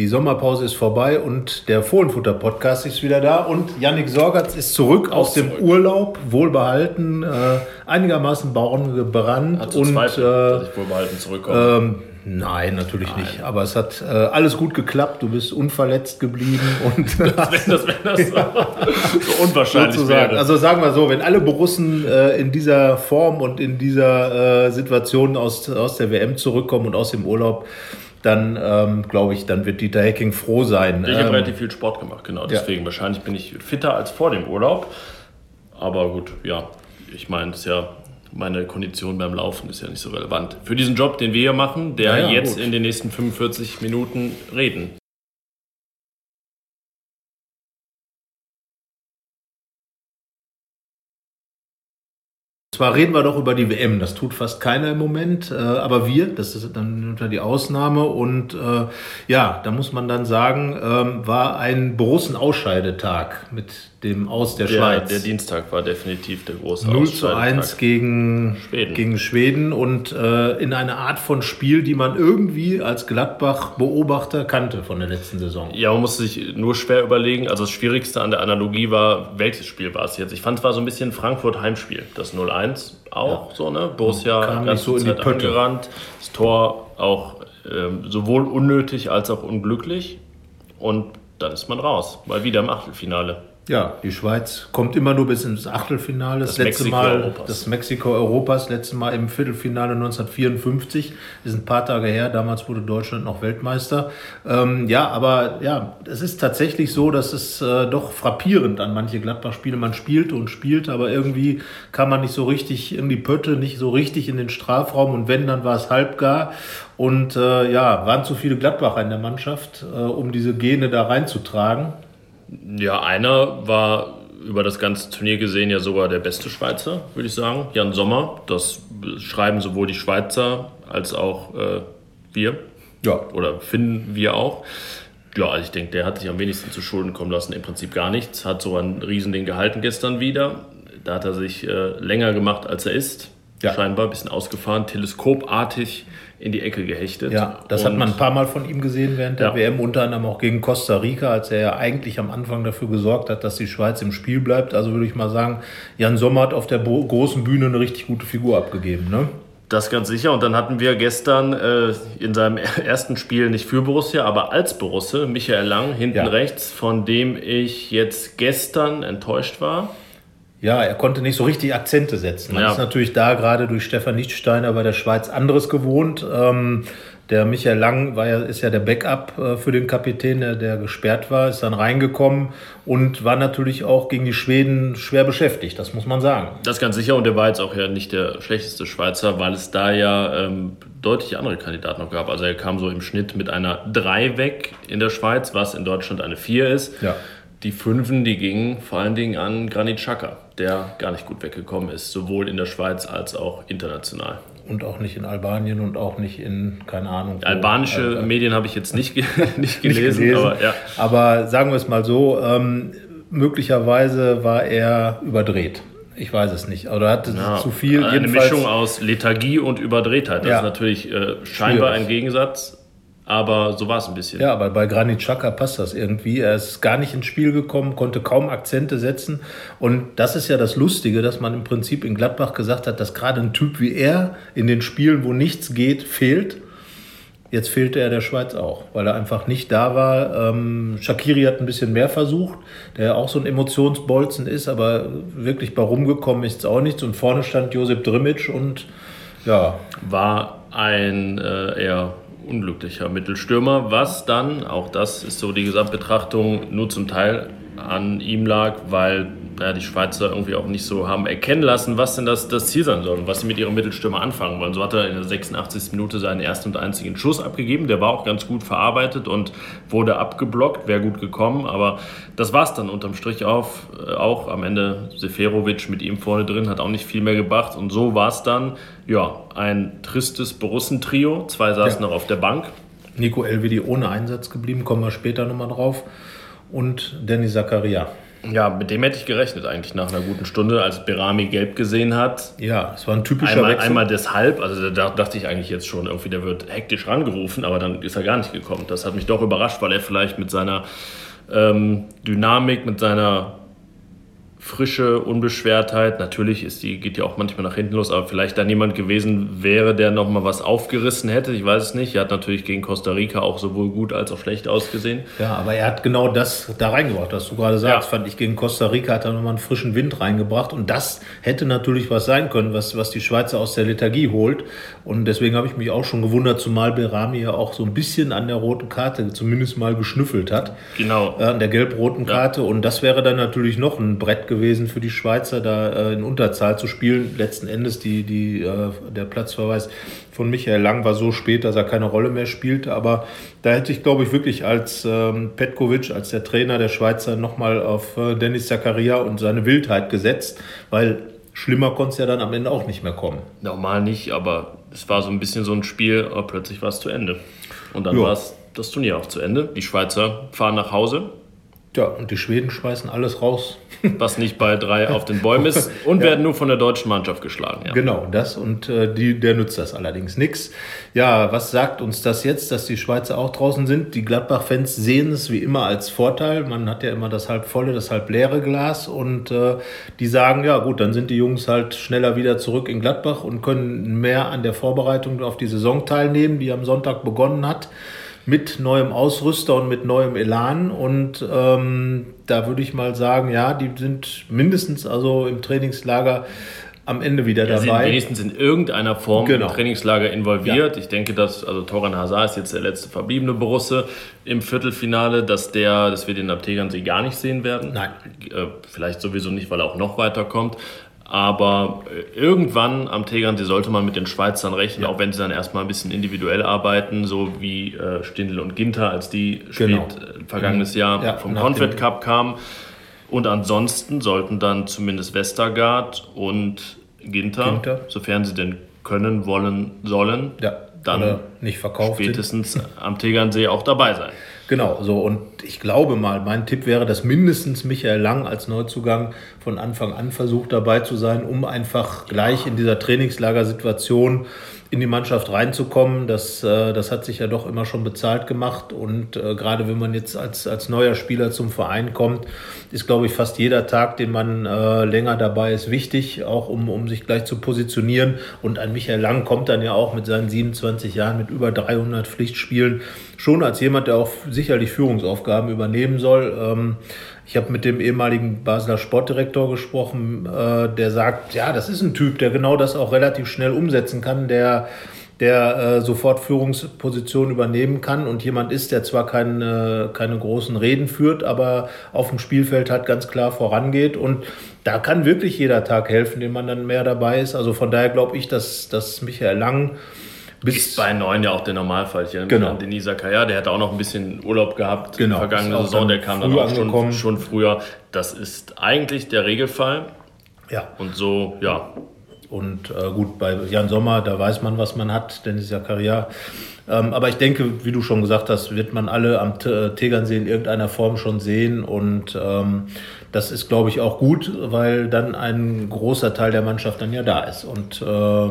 Die Sommerpause ist vorbei und der Fohlenfutter-Podcast ist wieder da. Und Yannick Sorgatz ist zurück aus dem zurück. Urlaub, wohlbehalten, äh, einigermaßen baumgebrannt. Hat und Zweifel, äh, dass ich wohlbehalten zurückkomme. ähm, nein, natürlich nicht. Aber es hat äh, alles gut geklappt. Du bist unverletzt geblieben und wenn das, wenn das so, so unwahrscheinlich sozusagen. wäre. Also sagen wir so, wenn alle Borussen äh, in dieser Form und in dieser äh, Situation aus, aus der WM zurückkommen und aus dem Urlaub, dann ähm, glaube ich, dann wird Dieter Hecking froh sein. ich habe Ähm, relativ viel Sport gemacht, genau. Deswegen wahrscheinlich bin ich fitter als vor dem Urlaub. Aber gut, ja, ich meine, das ja meine Kondition beim Laufen ist ja nicht so relevant. Für diesen Job, den wir hier machen, der Ja, ja, jetzt gut. in den nächsten 45 Minuten reden. Zwar reden wir doch über die WM, das tut fast keiner im Moment, äh, aber wir, das ist dann unter die Ausnahme. Und äh, ja, da muss man dann sagen, ähm, war ein Borussen-Ausscheidetag mit dem Aus der, Der, Schweiz. der Dienstag war definitiv der große 0 zu Ausscheidetag. 1 gegen Schweden. gegen Schweden und äh, in einer Art von Spiel, die man irgendwie als Gladbach-Beobachter kannte von der letzten Saison. Ja, man muss sich nur schwer überlegen. Also das Schwierigste an der Analogie war, welches Spiel war es jetzt? Ich fand es war so ein bisschen Frankfurt-Heimspiel. Das 0-1 auch so, ne? Borussia Kam ganz so in die Zeit Pötte. angerannt. Das Tor auch ähm, sowohl unnötig als auch unglücklich. Und dann ist man raus. Mal wieder im Achtelfinale. Ja, die Schweiz kommt immer nur bis ins Achtelfinale. Das, Das letzte Mexiko Mal, Europas. das Mexiko Europas, letzte Mal im Viertelfinale 1954. Ist ein paar Tage her. Damals wurde Deutschland noch Weltmeister. Ähm, ja, aber ja, es ist tatsächlich so, dass es äh, doch frappierend an manche Gladbach-Spiele. Man spielte und spielte, aber irgendwie kam man nicht so richtig in die Pötte, nicht so richtig in den Strafraum. Und wenn, dann war es halbgar. Und äh, ja, waren zu viele Gladbacher in der Mannschaft, äh, um diese Gene da reinzutragen. Ja, einer war über das ganze Turnier gesehen ja sogar der beste Schweizer, würde ich sagen. Jan Sommer. Das schreiben sowohl die Schweizer als auch äh, wir. Ja, oder finden wir auch. Ja, also ich denke, der hat sich am wenigsten zu Schulden kommen lassen. Im Prinzip gar nichts. Hat so ein Riesending gehalten gestern wieder. Da hat er sich äh, länger gemacht, als er ist. Ja. Scheinbar ein bisschen ausgefahren, teleskopartig in die Ecke gehechtet. Ja, das hat Und man ein paar Mal von ihm gesehen während der Ja. WM, unter anderem auch gegen Costa Rica, als er ja eigentlich am Anfang dafür gesorgt hat, dass die Schweiz im Spiel bleibt. Also würde ich mal sagen, Jan Sommer hat auf der großen Bühne eine richtig gute Figur abgegeben. Ne? Das ganz sicher. Und dann hatten wir gestern äh, in seinem ersten Spiel nicht für Borussia, aber als Borussia Michael Lang hinten Ja. rechts, von dem ich jetzt gestern enttäuscht war. Ja, er konnte nicht so richtig Akzente setzen. Man Ja. ist natürlich da gerade durch Stefan Lichtsteiner bei der Schweiz anderes gewohnt. Ähm, der Michael Lang war ja, ist ja der Backup äh, für den Kapitän, der, der gesperrt war, ist dann reingekommen und war natürlich auch gegen die Schweden schwer beschäftigt, das muss man sagen. Das ganz sicher und der war jetzt auch ja nicht der schlechteste Schweizer, weil es da ja ähm, deutlich andere Kandidaten noch gab. Also er kam so im Schnitt mit einer 3 weg in der Schweiz, was in Deutschland eine 4 ist. Ja. Die Fünfen, die gingen vor allen Dingen an Granit Xhaka, der gar nicht gut weggekommen ist, sowohl in der Schweiz als auch international. Und auch nicht in Albanien und auch nicht in, keine Ahnung. Albanische Al- Medien habe ich jetzt nicht, ge nicht nicht gelesen, gelesen. aber ja. Aber sagen wir es mal so, ähm, möglicherweise war er überdreht. Ich weiß es nicht. Oder hatte Ja, zu viel. Eine Mischung aus Lethargie und Überdrehtheit. Das Ja. ist natürlich äh, scheinbar Schwierig. ein Gegensatz, aber so war es ein bisschen. Ja, aber bei Granit Xhaka passt das irgendwie. Er ist gar nicht ins Spiel gekommen, konnte kaum Akzente setzen. Und das ist ja das Lustige, dass man im Prinzip in Gladbach gesagt hat, dass gerade ein Typ wie er in den Spielen, wo nichts geht, fehlt. Jetzt fehlte er der Schweiz auch, weil er einfach nicht da war. Ähm, Shakiri hat ein bisschen mehr versucht, der ja auch so ein Emotionsbolzen ist, aber wirklich bei rumgekommen ist es auch nichts. Und vorne stand Josep Drimic und ja, war ein äh, eher unglücklicher Mittelstürmer, was dann, auch das ist so die Gesamtbetrachtung, nur zum Teil an ihm lag, weil naja, die Schweizer irgendwie auch nicht so haben erkennen lassen, was denn das, das Ziel sein soll und was sie mit ihrem Mittelstürmer anfangen wollen. So hat er in der 86. Minute seinen ersten und einzigen Schuss abgegeben. Der war auch ganz gut verarbeitet und wurde abgeblockt, wäre gut gekommen. Aber das war es dann unterm Strich auf. Äh, auch am Ende Seferovic mit ihm vorne drin hat auch nicht viel mehr gebracht. Und so war es dann, ja, ein tristes Borussen-Trio. Zwei saßen Ja. noch auf der Bank. Nico Elvedi ohne Einsatz geblieben, kommen wir später nochmal drauf. Und Danny Zakaria. Ja, mit dem hätte ich gerechnet eigentlich nach einer guten Stunde, als Berami gelb gesehen hat. Ja, es war ein typischer Einmal, Wechsel. einmal deshalb, also da dachte ich eigentlich jetzt schon, irgendwie der wird hektisch rangerufen, aber dann ist er gar nicht gekommen. Das hat mich doch überrascht, weil er vielleicht mit seiner ähm, Dynamik, mit seiner frische Unbeschwertheit. Natürlich ist die, geht ja auch manchmal nach hinten los, aber vielleicht dann jemand gewesen wäre, der nochmal was aufgerissen hätte. Ich weiß es nicht. Er hat natürlich gegen Costa Rica auch sowohl gut als auch schlecht ausgesehen. Ja, aber er hat genau das da reingebracht, was du gerade sagst. Ja. Fand ich gegen Costa Rica hat er nochmal einen frischen Wind reingebracht. Und das hätte natürlich was sein können, was, was die Schweizer aus der Lethargie holt. Und deswegen habe ich mich auch schon gewundert, zumal Berami ja auch so ein bisschen an der roten Karte zumindest mal geschnüffelt hat. Genau. An der gelb-roten Karte. Ja. Und das wäre dann natürlich noch ein Brett gewesen für die Schweizer, da äh, in Unterzahl zu spielen. Letzten Endes die, die, äh, der Platzverweis von Michael Lang war so spät, dass er keine Rolle mehr spielte. Aber da hätte ich, glaube ich, wirklich als ähm, Petkovic, als der Trainer der Schweizer, nochmal auf äh, Dennis Zakaria und seine Wildheit gesetzt, weil schlimmer konnte es ja dann am Ende auch nicht mehr kommen. Normal nicht, aber es war so ein bisschen so ein Spiel, aber plötzlich war es zu Ende. Und dann war es das Turnier auch zu Ende. Die Schweizer fahren nach Hause. Ja, und die Schweden schmeißen alles raus, was nicht bei drei auf den Bäumen ist und ja. werden nur von der deutschen Mannschaft geschlagen. Ja. Genau, das und äh, die, der nützt das allerdings nichts. Ja, was sagt uns das jetzt, dass die Schweizer auch draußen sind? Die Gladbach-Fans sehen es wie immer als Vorteil. Man hat ja immer das halb volle, das halb leere Glas und äh, die sagen, ja gut, dann sind die Jungs halt schneller wieder zurück in Gladbach und können mehr an der Vorbereitung auf die Saison teilnehmen, die am Sonntag begonnen hat mit neuem Ausrüster und mit neuem Elan. Und ähm, da würde ich mal sagen, ja, die sind mindestens also im Trainingslager am Ende wieder ja, dabei. Sind wenigstens in irgendeiner Form genau. im Trainingslager involviert. Ja. Ich denke, dass also Toran Hazard ist jetzt der letzte verbliebene Borusse im Viertelfinale, dass der, dass wir den am Tegernsee gar nicht sehen werden. Nein. Äh, vielleicht sowieso nicht, weil er auch noch weiterkommt. Aber äh, irgendwann am Tegernsee sollte man mit den Schweizern rechnen, ja. auch wenn sie dann erstmal ein bisschen individuell arbeiten, so wie äh, Stindl und Ginter, als die genau. spät äh, vergangenes Jahr ja, vom Confed Cup kamen. Und ansonsten sollten dann zumindest Westergaard und Ginter, Ginter. sofern sie denn können, wollen, sollen, ja, dann nicht verkauft spätestens sind. am Tegernsee auch dabei sein. Genau, so und ich glaube mal, mein Tipp wäre, dass mindestens Michael Lang als Neuzugang von Anfang an versucht dabei zu sein, um einfach gleich in dieser Trainingslagersituation in die Mannschaft reinzukommen. Das, äh, das hat sich ja doch immer schon bezahlt gemacht. Und äh, gerade wenn man jetzt als, als neuer Spieler zum Verein kommt, ist, glaube ich, fast jeder Tag, den man äh, länger dabei ist, wichtig, auch um, um sich gleich zu positionieren. Und ein Michael Lang kommt dann ja auch mit seinen 27 Jahren, mit über 300 Pflichtspielen, schon als jemand, der auch sicherlich Führungsaufgaben übernehmen soll. Ähm, ich habe mit dem ehemaligen Basler Sportdirektor gesprochen, äh, der sagt, ja, das ist ein Typ, der genau das auch relativ schnell umsetzen kann, der, der äh, sofort Führungspositionen übernehmen kann und jemand ist, der zwar keine, keine großen Reden führt, aber auf dem Spielfeld halt ganz klar vorangeht und da kann wirklich jeder Tag helfen, den man dann mehr dabei ist. Also von daher glaube ich, dass, dass Michael Lang bis ist bei neun ja auch der Normalfall. Ich genau. an Denis Kaya, der hat auch noch ein bisschen Urlaub gehabt genau. in der vergangenen Saison, der kam dann auch schon, schon früher. Das ist eigentlich der Regelfall. Ja. Und so, ja. Und äh, gut, bei Jan Sommer, da weiß man, was man hat, Dennis Zakaria. Ähm, aber ich denke, wie du schon gesagt hast, wird man alle am äh, Tegernsee in irgendeiner Form schon sehen. Und ähm, das ist, glaube ich, auch gut, weil dann ein großer Teil der Mannschaft dann ja da ist. Und äh,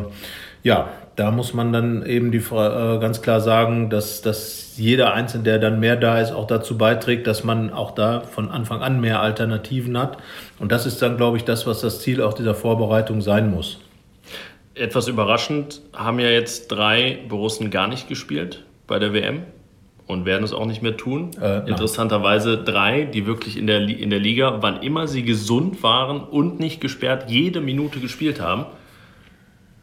ja, da muss man dann eben die, äh, ganz klar sagen, dass, dass jeder Einzelne, der dann mehr da ist, auch dazu beiträgt, dass man auch da von Anfang an mehr Alternativen hat. Und das ist dann, glaube ich, das, was das Ziel auch dieser Vorbereitung sein muss. Etwas überraschend haben ja jetzt drei Borussen gar nicht gespielt bei der WM und werden es auch nicht mehr tun. Äh, Interessanterweise drei, die wirklich in der, in der Liga, wann immer sie gesund waren und nicht gesperrt, jede Minute gespielt haben.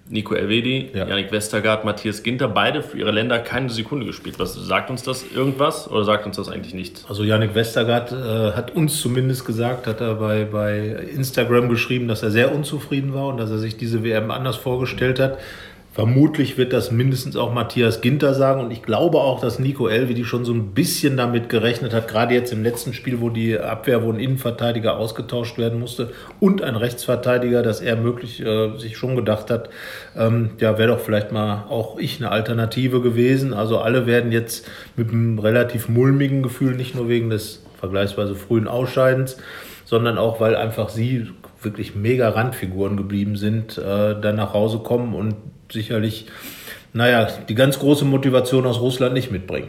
Nico Elvedi, ja. Yannick Westergaard, Matthias Ginter, beide für ihre Länder keine Sekunde gespielt. Was sagt uns das irgendwas oder sagt uns das eigentlich nichts? Also Yannick Westergaard äh, hat uns zumindest gesagt, hat er bei, bei Instagram geschrieben, dass er sehr unzufrieden war und dass er sich diese WM anders vorgestellt hat. Vermutlich wird das mindestens auch Matthias Ginter sagen und ich glaube auch, dass Nico Elvedi schon so ein bisschen damit gerechnet hat, gerade jetzt im letzten Spiel, wo die Abwehr, wo ein Innenverteidiger ausgetauscht werden musste und ein Rechtsverteidiger, dass er möglich äh, sich schon gedacht hat, ähm, ja, wäre doch vielleicht mal auch ich eine Alternative gewesen. Also alle werden jetzt mit einem relativ mulmigen Gefühl, nicht nur wegen des vergleichsweise frühen Ausscheidens, sondern auch, weil einfach sie wirklich mega Randfiguren geblieben sind, äh, dann nach Hause kommen und sicherlich, naja, die ganz große Motivation aus Russland nicht mitbringen.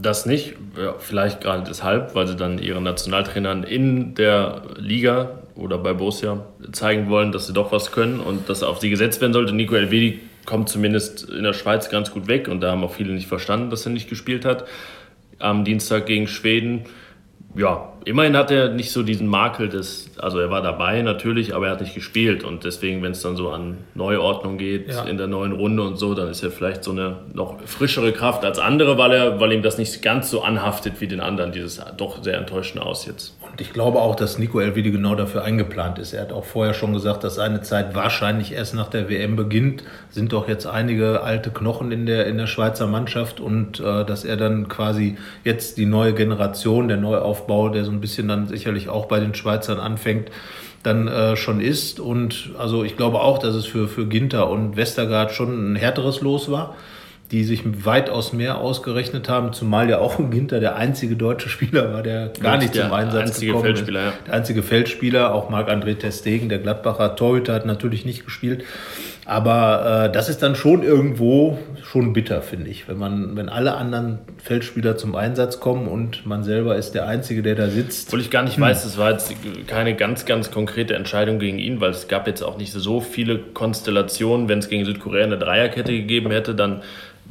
Das nicht, ja, vielleicht gerade deshalb, weil sie dann ihren Nationaltrainern in der Liga oder bei Borussia zeigen wollen, dass sie doch was können und dass auf sie gesetzt werden sollte. Nico Elvedi kommt zumindest in der Schweiz ganz gut weg und da haben auch viele nicht verstanden, dass er nicht gespielt hat. Am Dienstag gegen Schweden ja, immerhin hat er nicht so diesen Makel des, also er war dabei natürlich, aber er hat nicht gespielt und deswegen, wenn es dann so an Neuordnung geht ja. in der neuen Runde und so, dann ist er vielleicht so eine noch frischere Kraft als andere, weil er, weil ihm das nicht ganz so anhaftet wie den anderen, dieses doch sehr enttäuschende Aus jetzt. Und ich glaube auch, dass Nico Elvedi genau dafür eingeplant ist. Er hat auch vorher schon gesagt, dass seine Zeit wahrscheinlich erst nach der WM beginnt. Sind doch jetzt einige alte Knochen in der, in der Schweizer Mannschaft und äh, dass er dann quasi jetzt die neue Generation, der neue Aufbau, der so ein bisschen dann sicherlich auch bei den Schweizern anfängt, dann äh, schon ist. Und also ich glaube auch, dass es für, für Ginter und Westergaard schon ein härteres Los war die sich weitaus mehr ausgerechnet haben, zumal ja auch Ginter der einzige deutsche Spieler war, der gar nicht zum Einsatz gekommen Feldspieler, ist. Ja. Der einzige Feldspieler, auch Marc-André Testegen, der Gladbacher Torhüter, hat natürlich nicht gespielt. Aber äh, das ist dann schon irgendwo schon bitter, finde ich, wenn man, wenn alle anderen Feldspieler zum Einsatz kommen und man selber ist der Einzige, der da sitzt. Obwohl ich gar nicht hm. weiß, es war jetzt keine ganz, ganz konkrete Entscheidung gegen ihn, weil es gab jetzt auch nicht so viele Konstellationen. Wenn es gegen Südkorea eine Dreierkette gegeben hätte, dann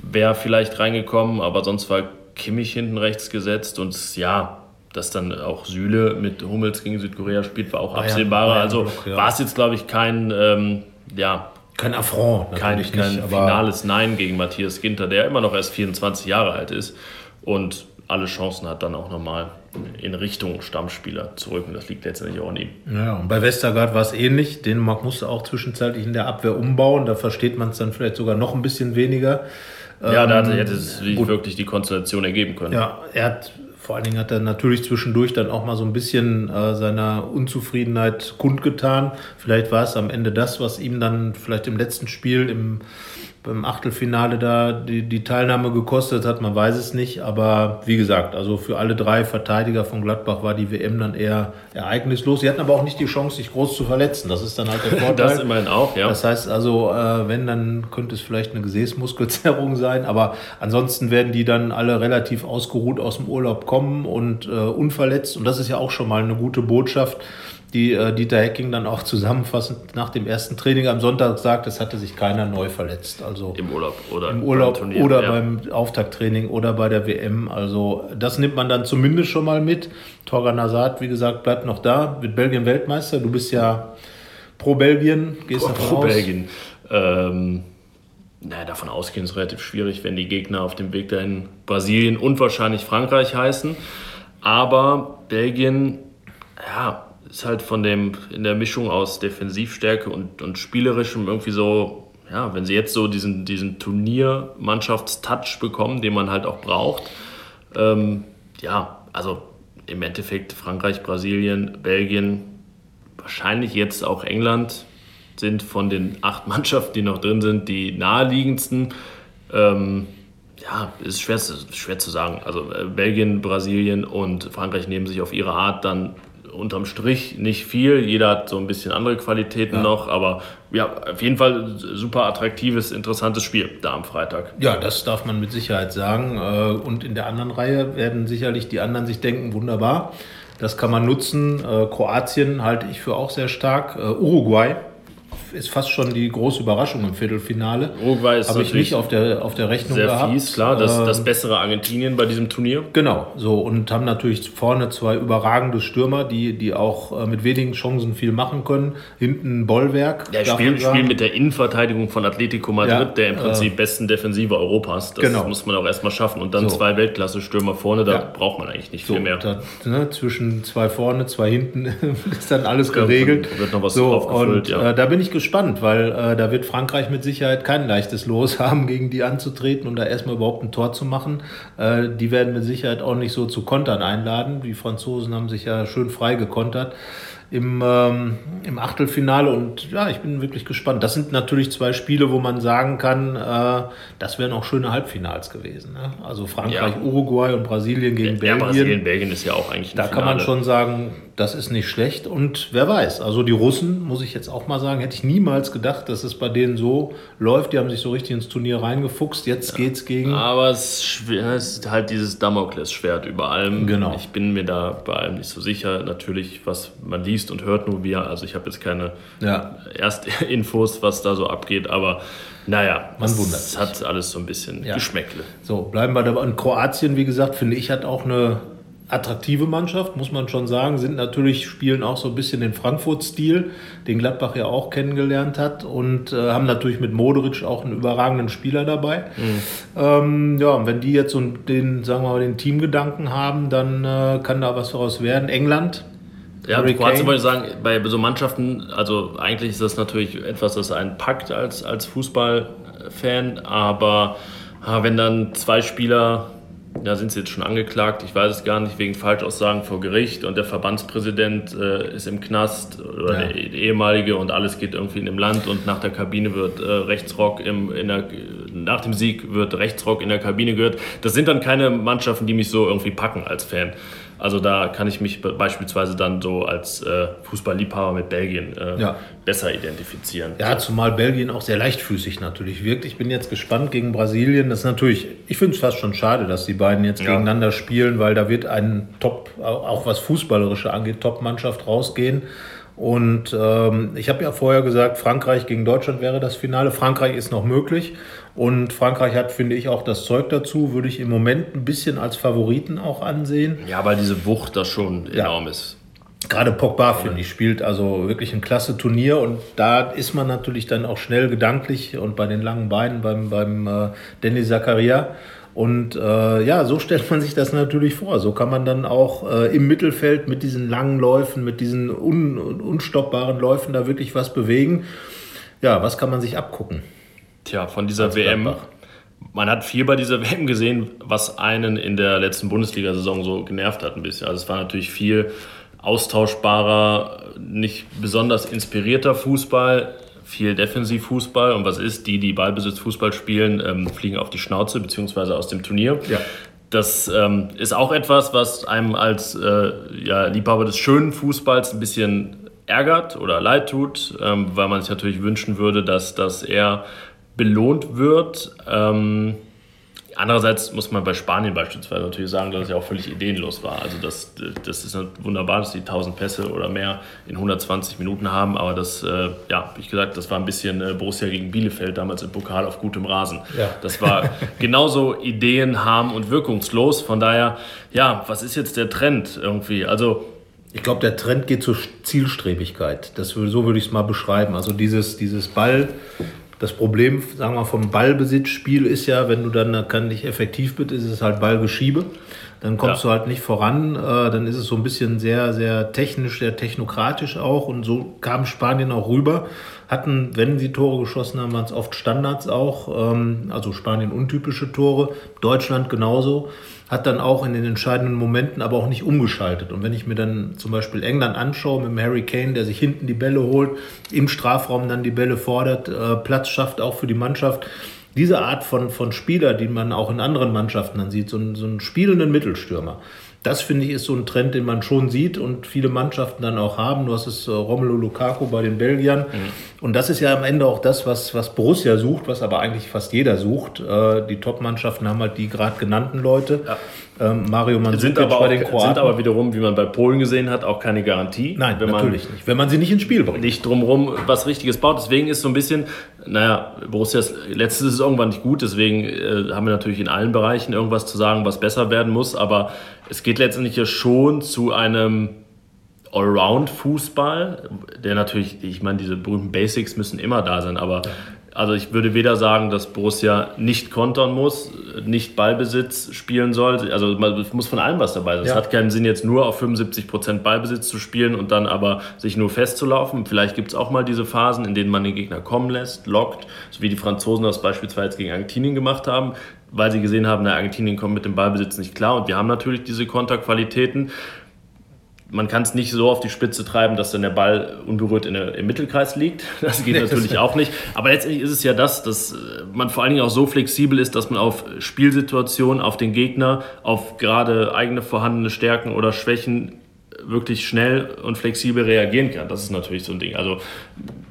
wäre vielleicht reingekommen, aber sonst war Kimmich hinten rechts gesetzt und ja, dass dann auch Süle mit Hummels gegen Südkorea spielt, war auch Bayern, absehbarer. Bayern also ja. war es jetzt, glaube ich, kein, ähm, ja, kein Affront. Kein, kein nicht, finales Nein gegen Matthias Ginter, der immer noch erst 24 Jahre alt ist und alle Chancen hat, dann auch nochmal in Richtung Stammspieler zu rücken. Das liegt letztendlich auch an ihm. Ja, und bei Westergaard war es ähnlich. Dänemark musste auch zwischenzeitlich in der Abwehr umbauen. Da versteht man es dann vielleicht sogar noch ein bisschen weniger. Ja, da hätte es ähm, wirklich die Konstellation ergeben können. Ja, er hat vor allen Dingen hat er natürlich zwischendurch dann auch mal so ein bisschen äh, seiner Unzufriedenheit kundgetan. Vielleicht war es am Ende das, was ihm dann vielleicht im letzten Spiel im beim Achtelfinale da die, die Teilnahme gekostet hat, man weiß es nicht. Aber wie gesagt, also für alle drei Verteidiger von Gladbach war die WM dann eher ereignislos. Sie hatten aber auch nicht die Chance, sich groß zu verletzen. Das ist dann halt der Vorteil. das immerhin auch, ja. Das heißt also, äh, wenn, dann könnte es vielleicht eine Gesäßmuskelzerrung sein. Aber ansonsten werden die dann alle relativ ausgeruht aus dem Urlaub kommen und äh, unverletzt. Und das ist ja auch schon mal eine gute Botschaft die äh, Dieter Hecking dann auch zusammenfassend nach dem ersten Training am Sonntag sagt, es hatte sich keiner neu verletzt. Also im Urlaub oder im Urlaub beim Turnier, oder ja. beim Auftakttraining oder bei der WM. Also das nimmt man dann zumindest schon mal mit. Torgan Hazard, wie gesagt, bleibt noch da, wird Belgien Weltmeister. Du bist ja pro Belgien, gehst pro, davon pro aus? Belgien. Ähm, naja, davon ausgehen ist relativ schwierig, wenn die Gegner auf dem Weg dahin Brasilien und wahrscheinlich Frankreich heißen. Aber Belgien, ja, ist halt von dem, in der Mischung aus Defensivstärke und, und spielerischem irgendwie so, ja, wenn sie jetzt so diesen, diesen Turniermannschaftstouch bekommen, den man halt auch braucht, ähm, ja, also im Endeffekt Frankreich, Brasilien, Belgien, wahrscheinlich jetzt auch England sind von den acht Mannschaften, die noch drin sind, die naheliegendsten. Ähm, ja, ist schwer, schwer zu sagen. Also äh, Belgien, Brasilien und Frankreich nehmen sich auf ihre Art dann unterm Strich nicht viel. Jeder hat so ein bisschen andere Qualitäten ja. noch, aber ja, auf jeden Fall super attraktives, interessantes Spiel da am Freitag. Ja, das darf man mit Sicherheit sagen. Äh, und in der anderen Reihe werden sicherlich die anderen sich denken, wunderbar. Das kann man nutzen. Äh, Kroatien halte ich für auch sehr stark. Äh, Uruguay ist fast schon die große Überraschung im Viertelfinale. Uruguay ist Habe ich nicht auf der, auf der Rechnung sehr gehabt. fies, klar. Das, das ähm, bessere Argentinien bei diesem Turnier. Genau, so und haben natürlich vorne zwei überragende Stürmer, die, die auch äh, mit wenigen Chancen viel machen können. Hinten Bollwerk. Ja, spielen spiel mit der Innenverteidigung von Atletico Madrid, ja, der im Prinzip äh, besten Defensive Europas. Das genau. muss man auch erstmal schaffen. Und dann so. zwei Weltklasse-Stürmer vorne, da ja. braucht man eigentlich nicht so, viel mehr. Da, ne, zwischen zwei vorne, zwei hinten ist dann alles geregelt. Ja, wird noch was so, aufgefüllt, und, ja. Äh, da bin ich gespannt, weil äh, da wird Frankreich mit Sicherheit kein leichtes Los haben, gegen die anzutreten und da erstmal überhaupt ein Tor zu machen. Äh, die werden mit Sicherheit auch nicht so zu Kontern einladen. Die Franzosen haben sich ja schön frei gekontert. Im, ähm, im Achtelfinale. Und ja, ich bin wirklich gespannt. Das sind natürlich zwei Spiele, wo man sagen kann, äh, das wären auch schöne Halbfinals gewesen. Ne? Also Frankreich, ja. Uruguay und Brasilien gegen ja, Belgien. Brasilien, Belgien ist ja auch eigentlich Da Finale. kann man schon sagen, das ist nicht schlecht. Und wer weiß, also die Russen, muss ich jetzt auch mal sagen, hätte ich niemals gedacht, dass es bei denen so läuft. Die haben sich so richtig ins Turnier reingefuchst. Jetzt ja. es gegen. Aber es ist halt dieses Damoklesschwert über allem. Genau. Ich bin mir da bei allem nicht so sicher. Natürlich, was man liest und hört nur wir. Also ich habe jetzt keine ja. Erstinfos, was da so abgeht, aber naja, man wundert. Es hat alles so ein bisschen ja. Geschmäckle. So, bleiben wir dabei. In Kroatien, wie gesagt, finde ich, hat auch eine attraktive Mannschaft, muss man schon sagen, sind natürlich, spielen auch so ein bisschen den Frankfurt-Stil, den Gladbach ja auch kennengelernt hat und äh, haben natürlich mit Moderic auch einen überragenden Spieler dabei. Mhm. Ähm, ja, und wenn die jetzt so den, sagen wir mal, den Teamgedanken haben, dann äh, kann da was daraus werden. England. Ja, Kroatien wollte ich sagen, bei so Mannschaften, also eigentlich ist das natürlich etwas, das einen packt als, als Fußballfan, aber wenn dann zwei Spieler da sind sie jetzt schon angeklagt, ich weiß es gar nicht, wegen Falschaussagen vor Gericht und der Verbandspräsident äh, ist im Knast oder ja. der ehemalige und alles geht irgendwie in dem Land und nach der Kabine wird äh, Rechtsrock im, in der, nach dem Sieg wird Rechtsrock in der Kabine gehört. Das sind dann keine Mannschaften, die mich so irgendwie packen als Fan. Also da kann ich mich beispielsweise dann so als äh, Fußballliebhaber mit Belgien äh, ja. besser identifizieren. Ja, zumal Belgien auch sehr leichtfüßig natürlich wirkt. Ich bin jetzt gespannt gegen Brasilien. Das ist natürlich, ich finde es fast schon schade, dass die beiden jetzt ja. gegeneinander spielen, weil da wird ein Top, auch was Fußballerische angeht, Top-Mannschaft rausgehen. Und ähm, ich habe ja vorher gesagt, Frankreich gegen Deutschland wäre das Finale. Frankreich ist noch möglich. Und Frankreich hat, finde ich, auch das Zeug dazu. Würde ich im Moment ein bisschen als Favoriten auch ansehen. Ja, weil diese Wucht da schon enorm ja. ist. Gerade Pogba, finde ich, spielt also wirklich ein klasse Turnier. Und da ist man natürlich dann auch schnell gedanklich und bei den langen Beinen beim, beim äh, Denis Zakaria. Und äh, ja, so stellt man sich das natürlich vor. So kann man dann auch äh, im Mittelfeld mit diesen langen Läufen, mit diesen un unstoppbaren Läufen da wirklich was bewegen. Ja, was kann man sich abgucken? Tja, von dieser WM. Man hat viel bei dieser WM gesehen, was einen in der letzten Bundesliga-Saison so genervt hat ein bisschen. Also es war natürlich viel austauschbarer, nicht besonders inspirierter Fußball viel Defensivfußball und was ist, die, die Ballbesitzfußball spielen, ähm, fliegen auf die Schnauze beziehungsweise aus dem Turnier. Ja. Das ähm, ist auch etwas, was einem als äh, ja, Liebhaber des schönen Fußballs ein bisschen ärgert oder leid tut, ähm, weil man sich natürlich wünschen würde, dass das eher belohnt wird. Ähm, Andererseits muss man bei Spanien beispielsweise natürlich sagen, dass es ja auch völlig ideenlos war. Also das, das ist wunderbar, dass die 1000 Pässe oder mehr in 120 Minuten haben, aber das, äh, ja, wie gesagt, das war ein bisschen äh, Borussia gegen Bielefeld damals im Pokal auf gutem Rasen. Ja. Das war genauso ideenharm und wirkungslos. Von daher, ja, was ist jetzt der Trend irgendwie? Also ich glaube, der Trend geht zur Zielstrebigkeit. Das, so würde ich es mal beschreiben. Also dieses, dieses Ball das Problem, sagen wir, vom Ballbesitzspiel ist ja, wenn du dann kann nicht effektiv bist, ist es halt Ballgeschiebe. Dann kommst ja. du halt nicht voran. Äh, dann ist es so ein bisschen sehr, sehr technisch, sehr technokratisch auch. Und so kam Spanien auch rüber. Hatten, wenn sie Tore geschossen haben, waren es oft Standards auch. Ähm, also Spanien untypische Tore. Deutschland genauso hat dann auch in den entscheidenden Momenten aber auch nicht umgeschaltet. Und wenn ich mir dann zum Beispiel England anschaue mit dem Harry Kane, der sich hinten die Bälle holt, im Strafraum dann die Bälle fordert, äh, Platz schafft auch für die Mannschaft. Diese Art von, von Spieler, die man auch in anderen Mannschaften dann sieht, so, so einen spielenden Mittelstürmer, das finde ich ist so ein Trend, den man schon sieht und viele Mannschaften dann auch haben. Du hast es äh, Romelu Lukaku bei den Belgiern. Mhm. Und das ist ja am Ende auch das, was, was Borussia sucht, was aber eigentlich fast jeder sucht. Äh, die Top-Mannschaften haben halt die gerade genannten Leute. Ja. Ähm, Mario Mandzukic sind aber, bei den Kroaten. sind aber wiederum, wie man bei Polen gesehen hat, auch keine Garantie. Nein, natürlich nicht. Wenn man sie nicht ins Spiel bringt. Nicht drumherum was Richtiges baut. Deswegen ist so ein bisschen, naja, Borussias letztes ist irgendwann nicht gut. Deswegen äh, haben wir natürlich in allen Bereichen irgendwas zu sagen, was besser werden muss. Aber es geht letztendlich ja schon zu einem Allround-Fußball, der natürlich, ich meine, diese berühmten Basics müssen immer da sein, aber also ich würde weder sagen, dass Borussia nicht kontern muss, nicht Ballbesitz spielen soll. Also es muss von allem was dabei sein. Ja. Es hat keinen Sinn, jetzt nur auf 75% Ballbesitz zu spielen und dann aber sich nur festzulaufen. Vielleicht gibt es auch mal diese Phasen, in denen man den Gegner kommen lässt, lockt, so wie die Franzosen das beispielsweise gegen Argentinien gemacht haben, weil sie gesehen haben, der Argentinien kommt mit dem Ballbesitz nicht klar. Und wir haben natürlich diese Konterqualitäten man kann es nicht so auf die Spitze treiben, dass dann der Ball unberührt in der, im Mittelkreis liegt. Das geht natürlich auch nicht. Aber letztendlich ist es ja das, dass äh, man vor allen Dingen auch so flexibel ist, dass man auf Spielsituationen, auf den Gegner, auf gerade eigene vorhandene Stärken oder Schwächen wirklich schnell und flexibel reagieren kann. Das ist natürlich so ein Ding. Also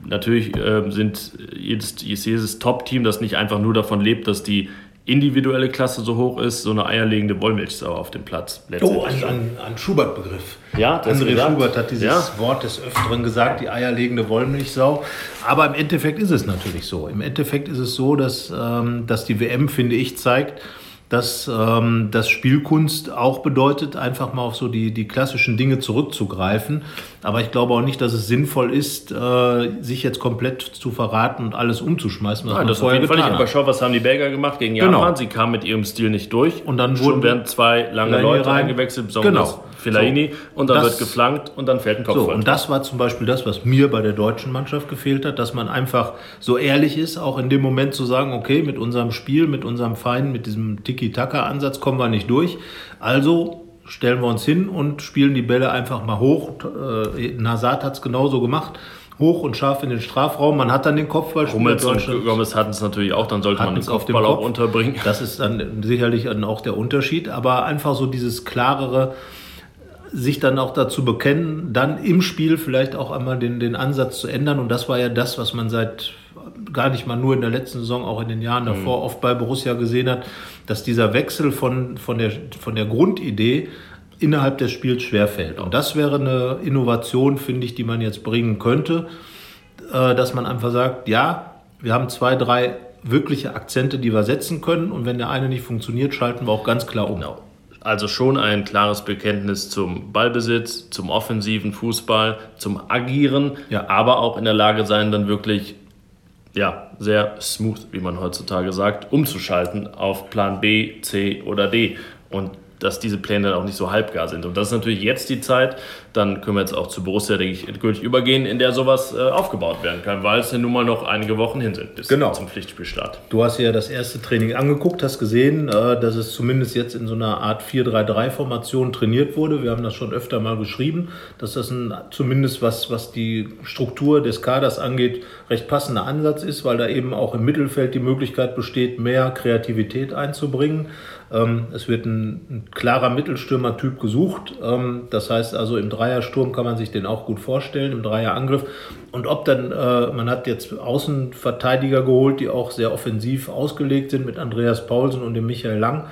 natürlich äh, sind jedes, jedes Top-Team, das nicht einfach nur davon lebt, dass die individuelle Klasse so hoch ist, so eine eierlegende Wollmilchsau auf dem Platz. Oh, ein, ein, ein Schubert-Begriff. Ja, das André gesagt. Schubert hat dieses ja. Wort des Öfteren gesagt, die eierlegende Wollmilchsau. Aber im Endeffekt ist es natürlich so. Im Endeffekt ist es so, dass, ähm, dass die WM, finde ich, zeigt, dass ähm, das Spielkunst auch bedeutet, einfach mal auf so die, die klassischen Dinge zurückzugreifen. Aber ich glaube auch nicht, dass es sinnvoll ist, äh, sich jetzt komplett zu verraten und alles umzuschmeißen. Was Nein, das auf jeden Fall nicht. Aber schau, was haben die Belgier gemacht gegen. Japan? Genau. Sie kamen mit ihrem Stil nicht durch. Und dann wurden werden zwei lange Leute rein. eingewechselt, besonders genau. Fellaini. So. Und dann das, wird geflankt und dann fällt ein Kopf. So, und das war zum Beispiel das, was mir bei der deutschen Mannschaft gefehlt hat, dass man einfach so ehrlich ist, auch in dem Moment zu sagen, okay, mit unserem Spiel, mit unserem Feinen, mit diesem Tiki-Taka-Ansatz kommen wir nicht durch. Also stellen wir uns hin und spielen die Bälle einfach mal hoch. Äh, Nazat hat es genauso gemacht hoch und scharf in den Strafraum. Man hat dann den Kopfball. Hummels und Gomez hatten es natürlich auch, dann sollte man den Kopfball Kopf. auch unterbringen. Das ist dann sicherlich dann auch der Unterschied, aber einfach so dieses klarere, sich dann auch dazu bekennen, dann im Spiel vielleicht auch einmal den, den Ansatz zu ändern. Und das war ja das, was man seit gar nicht mal nur in der letzten Saison, auch in den Jahren mhm. davor mhm. oft bei Borussia gesehen hat, dass dieser Wechsel von, von, der, von der Grundidee innerhalb des Spiels schwerfällt. Und das wäre eine Innovation, finde ich, die man jetzt bringen könnte, äh, dass man einfach sagt, ja, wir haben zwei, drei wirkliche Akzente, die wir setzen können. Und wenn der eine nicht funktioniert, schalten wir auch ganz klar um. Genau. Also schon ein klares Bekenntnis zum Ballbesitz, zum offensiven Fußball, zum Agieren, ja. aber auch in der Lage sein, dann wirklich ja, sehr smooth, wie man heutzutage sagt, umzuschalten auf Plan B, C oder D. Und dass diese Pläne dann auch nicht so halbgar sind. Und das ist natürlich jetzt die Zeit, dann können wir jetzt auch zu Borussia, denke ich, endgültig übergehen, in der sowas äh, aufgebaut werden kann, weil es ja nun mal noch einige Wochen hin sind bis genau. zum Pflichtspielstart. Du hast ja das erste Training angeguckt, hast gesehen, äh, dass es zumindest jetzt in so einer Art 4-3-3-Formation trainiert wurde. Wir haben das schon öfter mal geschrieben, dass das ein, zumindest was, was die Struktur des Kaders angeht, recht passender Ansatz ist, weil da eben auch im Mittelfeld die Möglichkeit besteht, mehr Kreativität einzubringen. Ähm, es wird ein, ein klarer Mittelstürmer-Typ gesucht. Ähm, das heißt also, im Dreiersturm kann man sich den auch gut vorstellen, im Dreierangriff. Und ob dann, äh, man hat jetzt Außenverteidiger geholt, die auch sehr offensiv ausgelegt sind mit Andreas Paulsen und dem Michael Lang.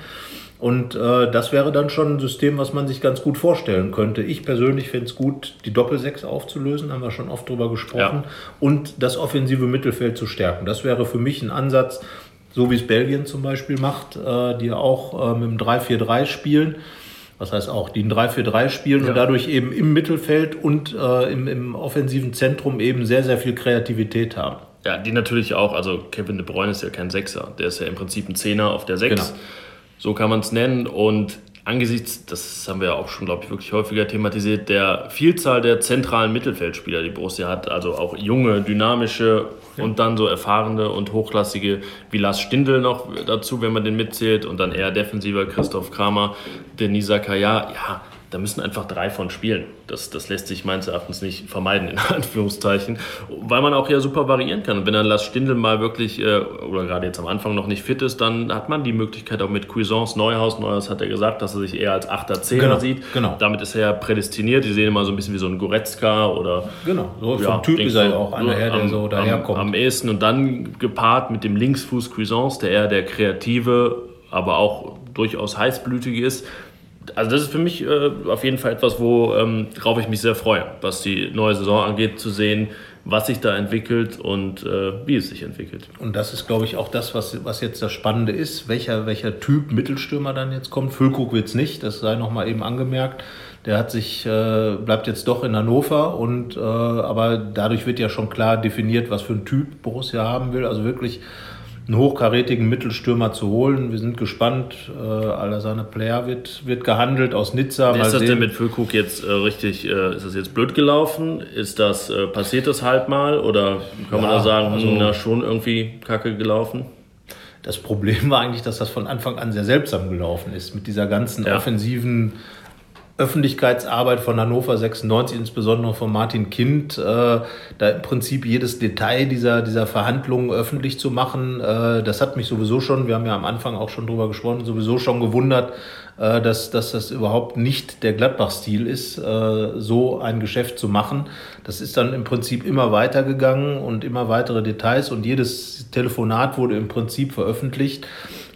Und äh, das wäre dann schon ein System, was man sich ganz gut vorstellen könnte. Ich persönlich fände es gut, die Doppelsechs aufzulösen, haben wir schon oft drüber gesprochen, ja. und das offensive Mittelfeld zu stärken. Das wäre für mich ein Ansatz, so wie es Belgien zum Beispiel macht, äh, die auch äh, mit dem 3-4-3 spielen. Was heißt auch, die ein 3-4-3 spielen ja. und dadurch eben im Mittelfeld und äh, im, im offensiven Zentrum eben sehr, sehr viel Kreativität haben. Ja, die natürlich auch, also Kevin De Bruyne ist ja kein Sechser, der ist ja im Prinzip ein Zehner auf der Sechs. Genau. So kann man es nennen. Und angesichts, das haben wir ja auch schon, glaube ich, wirklich häufiger thematisiert, der Vielzahl der zentralen Mittelfeldspieler, die Borussia hat, also auch junge, dynamische ja. und dann so erfahrene und hochklassige wie Lars Stindl noch dazu, wenn man den mitzählt, und dann eher defensiver Christoph Kramer, Denisa Kaya, ja, da müssen einfach drei von spielen. Das, das lässt sich meines Erachtens nicht vermeiden, in Anführungszeichen, weil man auch ja super variieren kann. Und wenn dann Lars Stindl mal wirklich, äh, oder gerade jetzt am Anfang noch nicht fit ist, dann hat man die Möglichkeit auch mit Cuisance, Neuhaus, Neuhaus hat er gesagt, dass er sich eher als 8er, 10er genau, sieht. Genau. Damit ist er ja prädestiniert. Die sehen immer so ein bisschen wie so ein Goretzka oder... Genau, so ja, vom Typ ist er auch einer, so her, der so daherkommt. Am, am ehesten und dann gepaart mit dem Linksfuß Cuisance, der eher der kreative, aber auch durchaus heißblütige ist, also das ist für mich äh, auf jeden Fall etwas, worauf ähm, ich mich sehr freue, was die neue Saison angeht, zu sehen, was sich da entwickelt und äh, wie es sich entwickelt. Und das ist, glaube ich, auch das, was, was jetzt das Spannende ist, welcher, welcher Typ Mittelstürmer dann jetzt kommt. Füllkrug wird es nicht, das sei nochmal eben angemerkt. Der hat sich, äh, bleibt jetzt doch in Hannover und äh, aber dadurch wird ja schon klar definiert, was für ein Typ Borussia haben will. Also wirklich einen hochkarätigen Mittelstürmer zu holen. Wir sind gespannt. Äh, Alassane Player wird, wird gehandelt aus Nizza. Ist das denn mit Füllkrug jetzt äh, richtig, äh, ist das jetzt blöd gelaufen? Ist das, äh, passiert das halt mal? Oder kann ja, man da sagen, also, na, schon irgendwie kacke gelaufen? Das Problem war eigentlich, dass das von Anfang an sehr seltsam gelaufen ist. Mit dieser ganzen ja. offensiven Öffentlichkeitsarbeit von Hannover 96, insbesondere von Martin Kind, äh, da im Prinzip jedes Detail dieser, dieser Verhandlungen öffentlich zu machen, äh, das hat mich sowieso schon, wir haben ja am Anfang auch schon drüber gesprochen, sowieso schon gewundert, äh, dass, dass das überhaupt nicht der Gladbach-Stil ist, äh, so ein Geschäft zu machen. Das ist dann im Prinzip immer weitergegangen und immer weitere Details und jedes Telefonat wurde im Prinzip veröffentlicht.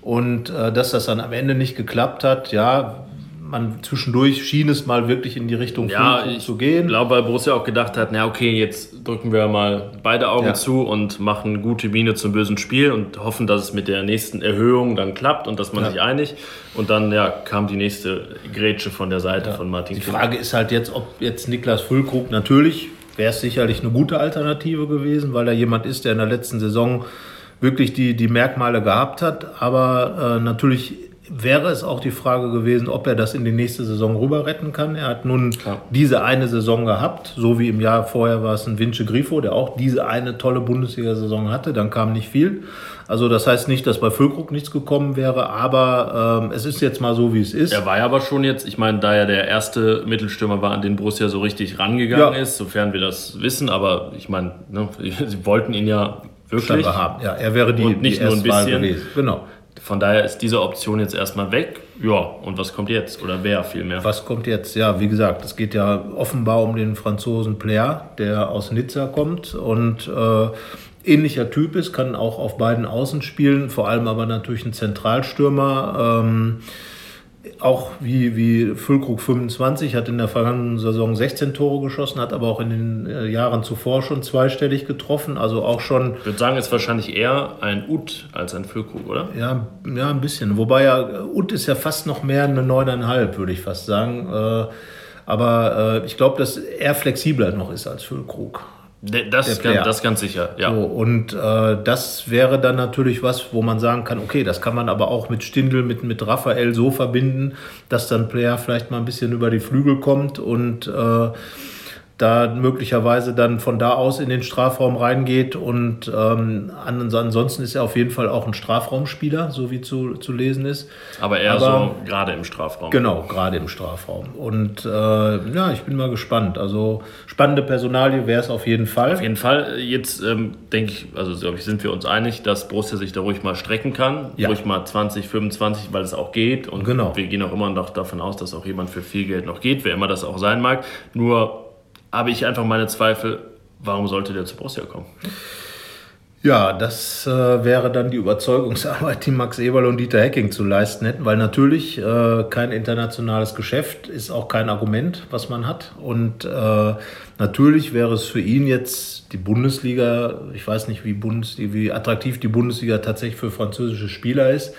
Und äh, dass das dann am Ende nicht geklappt hat, ja, man zwischendurch schien es mal wirklich in die Richtung ja, zu gehen. Ich glaube, weil Borussia auch gedacht hat, na okay, jetzt drücken wir mal beide Augen ja. zu und machen gute Miene zum bösen Spiel und hoffen, dass es mit der nächsten Erhöhung dann klappt und dass man ja. sich einigt. Und dann ja, kam die nächste Grätsche von der Seite von Martin Die Frage ist halt jetzt, ob jetzt Niklas Füllkrug natürlich wäre es sicherlich eine gute Alternative gewesen, weil er jemand ist, der in der letzten Saison wirklich die, die Merkmale gehabt hat. Aber äh, natürlich wäre es auch die Frage gewesen, ob er das in die nächste Saison rüber retten kann. Er hat nun Klar. diese eine Saison gehabt, so wie im Jahr vorher war es ein Vince Grifo, der auch diese eine tolle Bundesliga-Saison hatte. Dann kam nicht viel. Also das heißt nicht, dass bei Füllkrug nichts gekommen wäre, aber ähm, es ist jetzt mal so, wie es ist. Er war ja aber schon jetzt, ich meine, da er der erste Mittelstürmer war, an den Borussia so richtig rangegangen ja. ist, sofern wir das wissen, aber ich meine, ne, sie wollten ihn ja wirklich haben. Ja, er wäre die, und nicht die nur ein bisschen. gewesen. Genau. Von daher ist diese Option jetzt erstmal weg. Ja, und was kommt jetzt? Oder wer vielmehr? Was kommt jetzt? Ja, wie gesagt, es geht ja offenbar um den Franzosen Player, der aus Nizza kommt und äh, ähnlicher Typ ist, kann auch auf beiden Außen spielen, vor allem aber natürlich ein Zentralstürmer. Ähm, auch wie, wie Füllkrug 25, hat in der vergangenen Saison 16 Tore geschossen, hat aber auch in den äh, Jahren zuvor schon zweistellig getroffen. Also auch schon. Ich würde sagen, ist wahrscheinlich eher ein Ut als ein Füllkrug, oder? Ja, ja, ein bisschen. Wobei ja, Ut ist ja fast noch mehr eine 9,5, würde ich fast sagen. Äh, aber äh, ich glaube, dass er flexibler noch ist als Füllkrug. Das, kann, das ganz sicher, ja. So, und äh, das wäre dann natürlich was, wo man sagen kann, okay, das kann man aber auch mit Stindl, mit, mit Raphael so verbinden, dass dann Player vielleicht mal ein bisschen über die Flügel kommt und äh, da möglicherweise dann von da aus in den Strafraum reingeht. Und ähm, ansonsten ist er auf jeden Fall auch ein Strafraumspieler, so wie zu, zu lesen ist. Aber eher Aber, so gerade im Strafraum. Genau, gerade im Strafraum. Und äh, ja, ich bin mal gespannt. Also spannende Personalie wäre es auf jeden Fall. Auf jeden Fall. Jetzt ähm, denke ich, also glaube ich, sind wir uns einig, dass Borussia sich da ruhig mal strecken kann. Ja. Ruhig mal 20, 25, weil es auch geht. Und genau. wir gehen auch immer noch davon aus, dass auch jemand für viel Geld noch geht, wer immer das auch sein mag. Nur habe ich einfach meine Zweifel, warum sollte der zu Borussia kommen? Ja, das äh, wäre dann die Überzeugungsarbeit, die Max Eberl und Dieter Hecking zu leisten hätten, weil natürlich äh, kein internationales Geschäft ist auch kein Argument, was man hat. Und äh, natürlich wäre es für ihn jetzt die Bundesliga, ich weiß nicht, wie, Bundesliga, wie attraktiv die Bundesliga tatsächlich für französische Spieler ist.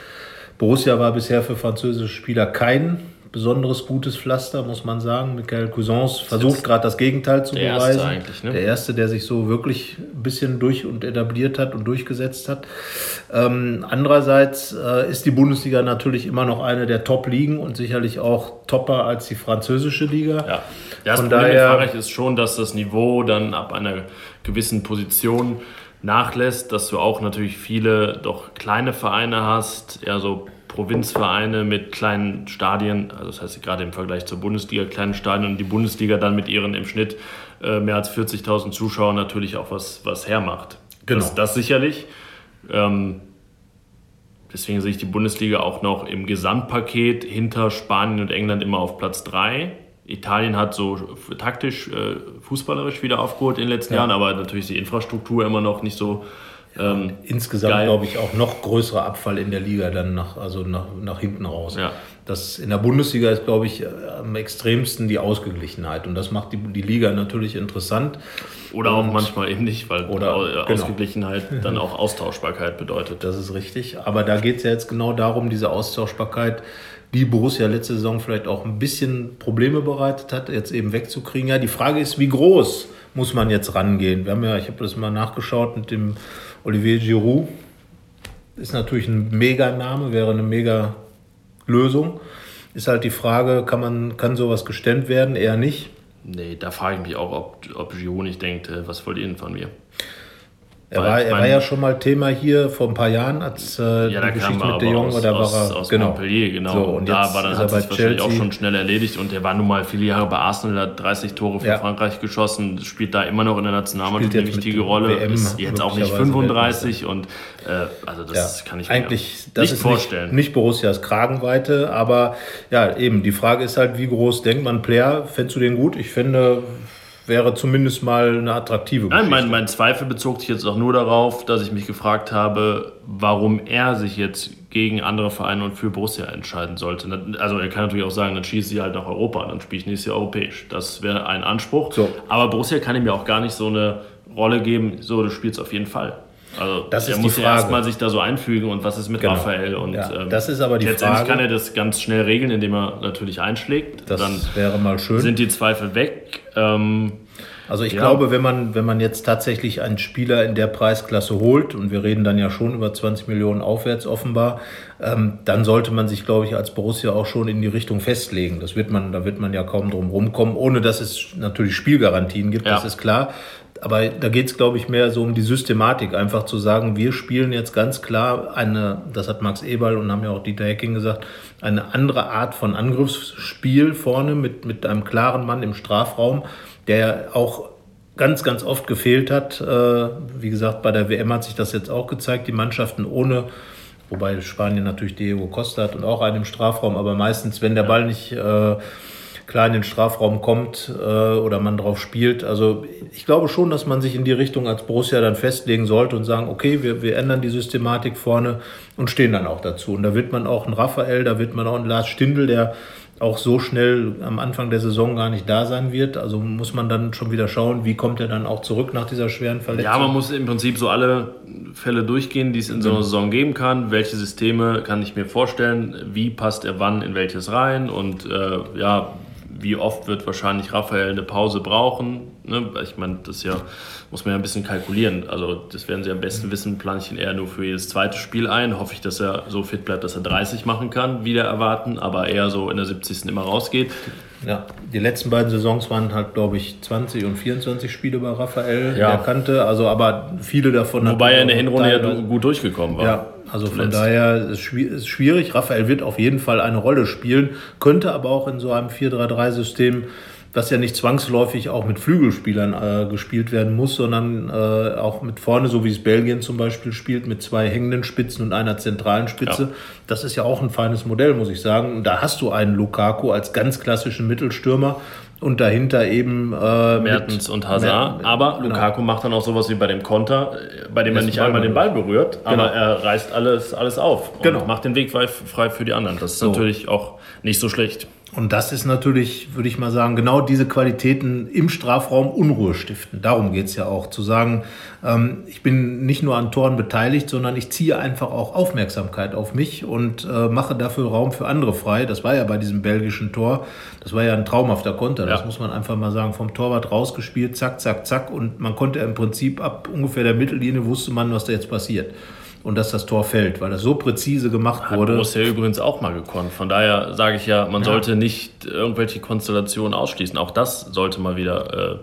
Borussia war bisher für französische Spieler kein besonderes gutes Pflaster, muss man sagen. Michael Cousins versucht gerade das Gegenteil zu der beweisen. Erste ne? Der erste, der sich so wirklich ein bisschen durch und etabliert hat und durchgesetzt hat. Ähm, andererseits äh, ist die Bundesliga natürlich immer noch eine der Top-Ligen und sicherlich auch topper als die französische Liga. Ja, das Von Problem daher, in Frankreich ist schon, dass das Niveau dann ab einer gewissen Position nachlässt, dass du auch natürlich viele doch kleine Vereine hast, eher so Provinzvereine mit kleinen Stadien, also das heißt gerade im Vergleich zur Bundesliga kleinen Stadien und die Bundesliga dann mit ihren im Schnitt äh, mehr als 40.000 Zuschauern natürlich auch was, was hermacht. Genau. Das, das sicherlich. Ähm, deswegen sehe ich die Bundesliga auch noch im Gesamtpaket hinter Spanien und England immer auf Platz 3. Italien hat so taktisch, äh, fußballerisch wieder aufgeholt in den letzten ja. Jahren, aber natürlich die Infrastruktur immer noch nicht so ähm, Insgesamt glaube ich auch noch größerer Abfall in der Liga dann nach, also nach, nach hinten raus. Ja. Das in der Bundesliga ist, glaube ich, am extremsten die Ausgeglichenheit und das macht die, die Liga natürlich interessant. Oder auch manchmal eben nicht, weil oder, genau. Ausgeglichenheit dann auch Austauschbarkeit bedeutet. Das ist richtig. Aber da geht es ja jetzt genau darum, diese Austauschbarkeit, die Borussia letzte Saison vielleicht auch ein bisschen Probleme bereitet hat, jetzt eben wegzukriegen. Ja, die Frage ist, wie groß muss man jetzt rangehen? Wir haben ja, ich habe das mal nachgeschaut mit dem Olivier Giroud ist natürlich ein Mega-Name, wäre eine Mega-Lösung. Ist halt die Frage, kann, man, kann sowas gestemmt werden? Eher nicht. Nee, da frage ich mich auch, ob, ob Giroud nicht denkt, äh, was wollt ihr denn von mir? Er, war, er war ja schon mal Thema hier vor ein paar Jahren, als äh, ja, die Geschichte mit De Jong, da war er aus genau. Montpellier, genau. So, und da war dann hat sich wahrscheinlich auch schon schnell erledigt und er war nun mal viele Jahre bei Arsenal, hat 30 Tore für ja. Frankreich geschossen, spielt da immer noch in der Nationalmannschaft eine wichtige Rolle, WM ist jetzt auch nicht 35 und äh, also das ja, kann ich eigentlich, mir nicht vorstellen. Nicht, nicht Borussias Kragenweite, aber ja, eben, die Frage ist halt, wie groß denkt man Player? Fändest du den gut? Ich finde, wäre zumindest mal eine attraktive Geschichte. Nein, mein, mein Zweifel bezog sich jetzt auch nur darauf, dass ich mich gefragt habe, warum er sich jetzt gegen andere Vereine und für Borussia entscheiden sollte. Also er kann natürlich auch sagen, dann schieße ich halt nach Europa, dann spiele ich nächstes Jahr europäisch. Das wäre ein Anspruch. So. Aber Borussia kann ihm ja auch gar nicht so eine Rolle geben, so du spielst auf jeden Fall. Also das er muss ja erstmal sich da so einfügen und was ist mit genau. Raphael und ja, ähm, das ist aber die letztendlich Frage. kann er das ganz schnell regeln, indem er natürlich einschlägt. Das Dann wäre mal schön. Sind die Zweifel weg. Ähm, also ich ja. glaube, wenn man, wenn man jetzt tatsächlich einen Spieler in der Preisklasse holt, und wir reden dann ja schon über 20 Millionen aufwärts offenbar, ähm, dann sollte man sich, glaube ich, als Borussia auch schon in die Richtung festlegen. Das wird man, da wird man ja kaum drum rumkommen, ohne dass es natürlich Spielgarantien gibt, ja. das ist klar. Aber da geht es, glaube ich, mehr so um die Systematik, einfach zu sagen, wir spielen jetzt ganz klar eine, das hat Max Eberl und haben ja auch Dieter Hecking gesagt, eine andere Art von Angriffsspiel vorne mit, mit einem klaren Mann im Strafraum, der auch ganz, ganz oft gefehlt hat. Äh, wie gesagt, bei der WM hat sich das jetzt auch gezeigt, die Mannschaften ohne wobei Spanien natürlich Diego Costa hat und auch einen im Strafraum, aber meistens, wenn der Ball nicht äh, klar in den Strafraum kommt äh, oder man drauf spielt. Also ich glaube schon, dass man sich in die Richtung als Borussia dann festlegen sollte und sagen, okay, wir, wir ändern die Systematik vorne und stehen dann auch dazu. Und da wird man auch ein Raphael, da wird man auch ein Lars Stindl, der auch so schnell am Anfang der Saison gar nicht da sein wird. Also muss man dann schon wieder schauen, wie kommt er dann auch zurück nach dieser schweren Verletzung. Ja, man muss im Prinzip so alle Fälle durchgehen, die es in so einer Saison geben kann. Welche Systeme kann ich mir vorstellen? Wie passt er wann in welches rein? Und äh, ja, wie oft wird wahrscheinlich Raphael eine Pause brauchen. Ne? Ich meine, das ja, muss man ja ein bisschen kalkulieren. Also das werden Sie am besten wissen, plane ich ihn eher nur für jedes zweite Spiel ein. Hoffe ich, dass er so fit bleibt, dass er 30 machen kann, wieder erwarten, aber eher so in der 70. immer rausgeht. Ja, die letzten beiden Saisons waren halt, glaube ich, 20 und 24 Spiele bei Raphael ja. der Kante. Also, aber viele davon. Wobei er in der Hinrunde ja gut durchgekommen war. Ja, also von daher ist es schwierig. Raphael wird auf jeden Fall eine Rolle spielen, könnte aber auch in so einem 4-3-3-System was ja nicht zwangsläufig auch mit Flügelspielern äh, gespielt werden muss, sondern äh, auch mit vorne, so wie es Belgien zum Beispiel spielt, mit zwei hängenden Spitzen und einer zentralen Spitze. Ja. Das ist ja auch ein feines Modell, muss ich sagen. Und da hast du einen Lukaku als ganz klassischen Mittelstürmer und dahinter eben äh, Mertens und Hazard. Mer aber genau. Lukaku macht dann auch sowas wie bei dem Konter, bei dem er nicht einmal den Ball berührt, genau. aber er reißt alles, alles auf und genau. macht den Weg frei für die anderen. Das ist so. natürlich auch nicht so schlecht. Und das ist natürlich, würde ich mal sagen, genau diese Qualitäten im Strafraum Unruhe stiften. Darum geht es ja auch, zu sagen, ähm, ich bin nicht nur an Toren beteiligt, sondern ich ziehe einfach auch Aufmerksamkeit auf mich und äh, mache dafür Raum für andere frei. Das war ja bei diesem belgischen Tor, das war ja ein traumhafter Konter, ja. das muss man einfach mal sagen, vom Torwart rausgespielt, zack, zack, zack. Und man konnte im Prinzip ab ungefähr der Mittellinie, wusste man, was da jetzt passiert und dass das Tor fällt, weil das so präzise gemacht wurde. Hat Borussia übrigens auch mal gekonnt. Von daher sage ich ja, man ja. sollte nicht irgendwelche Konstellationen ausschließen. Auch das sollte mal wieder äh,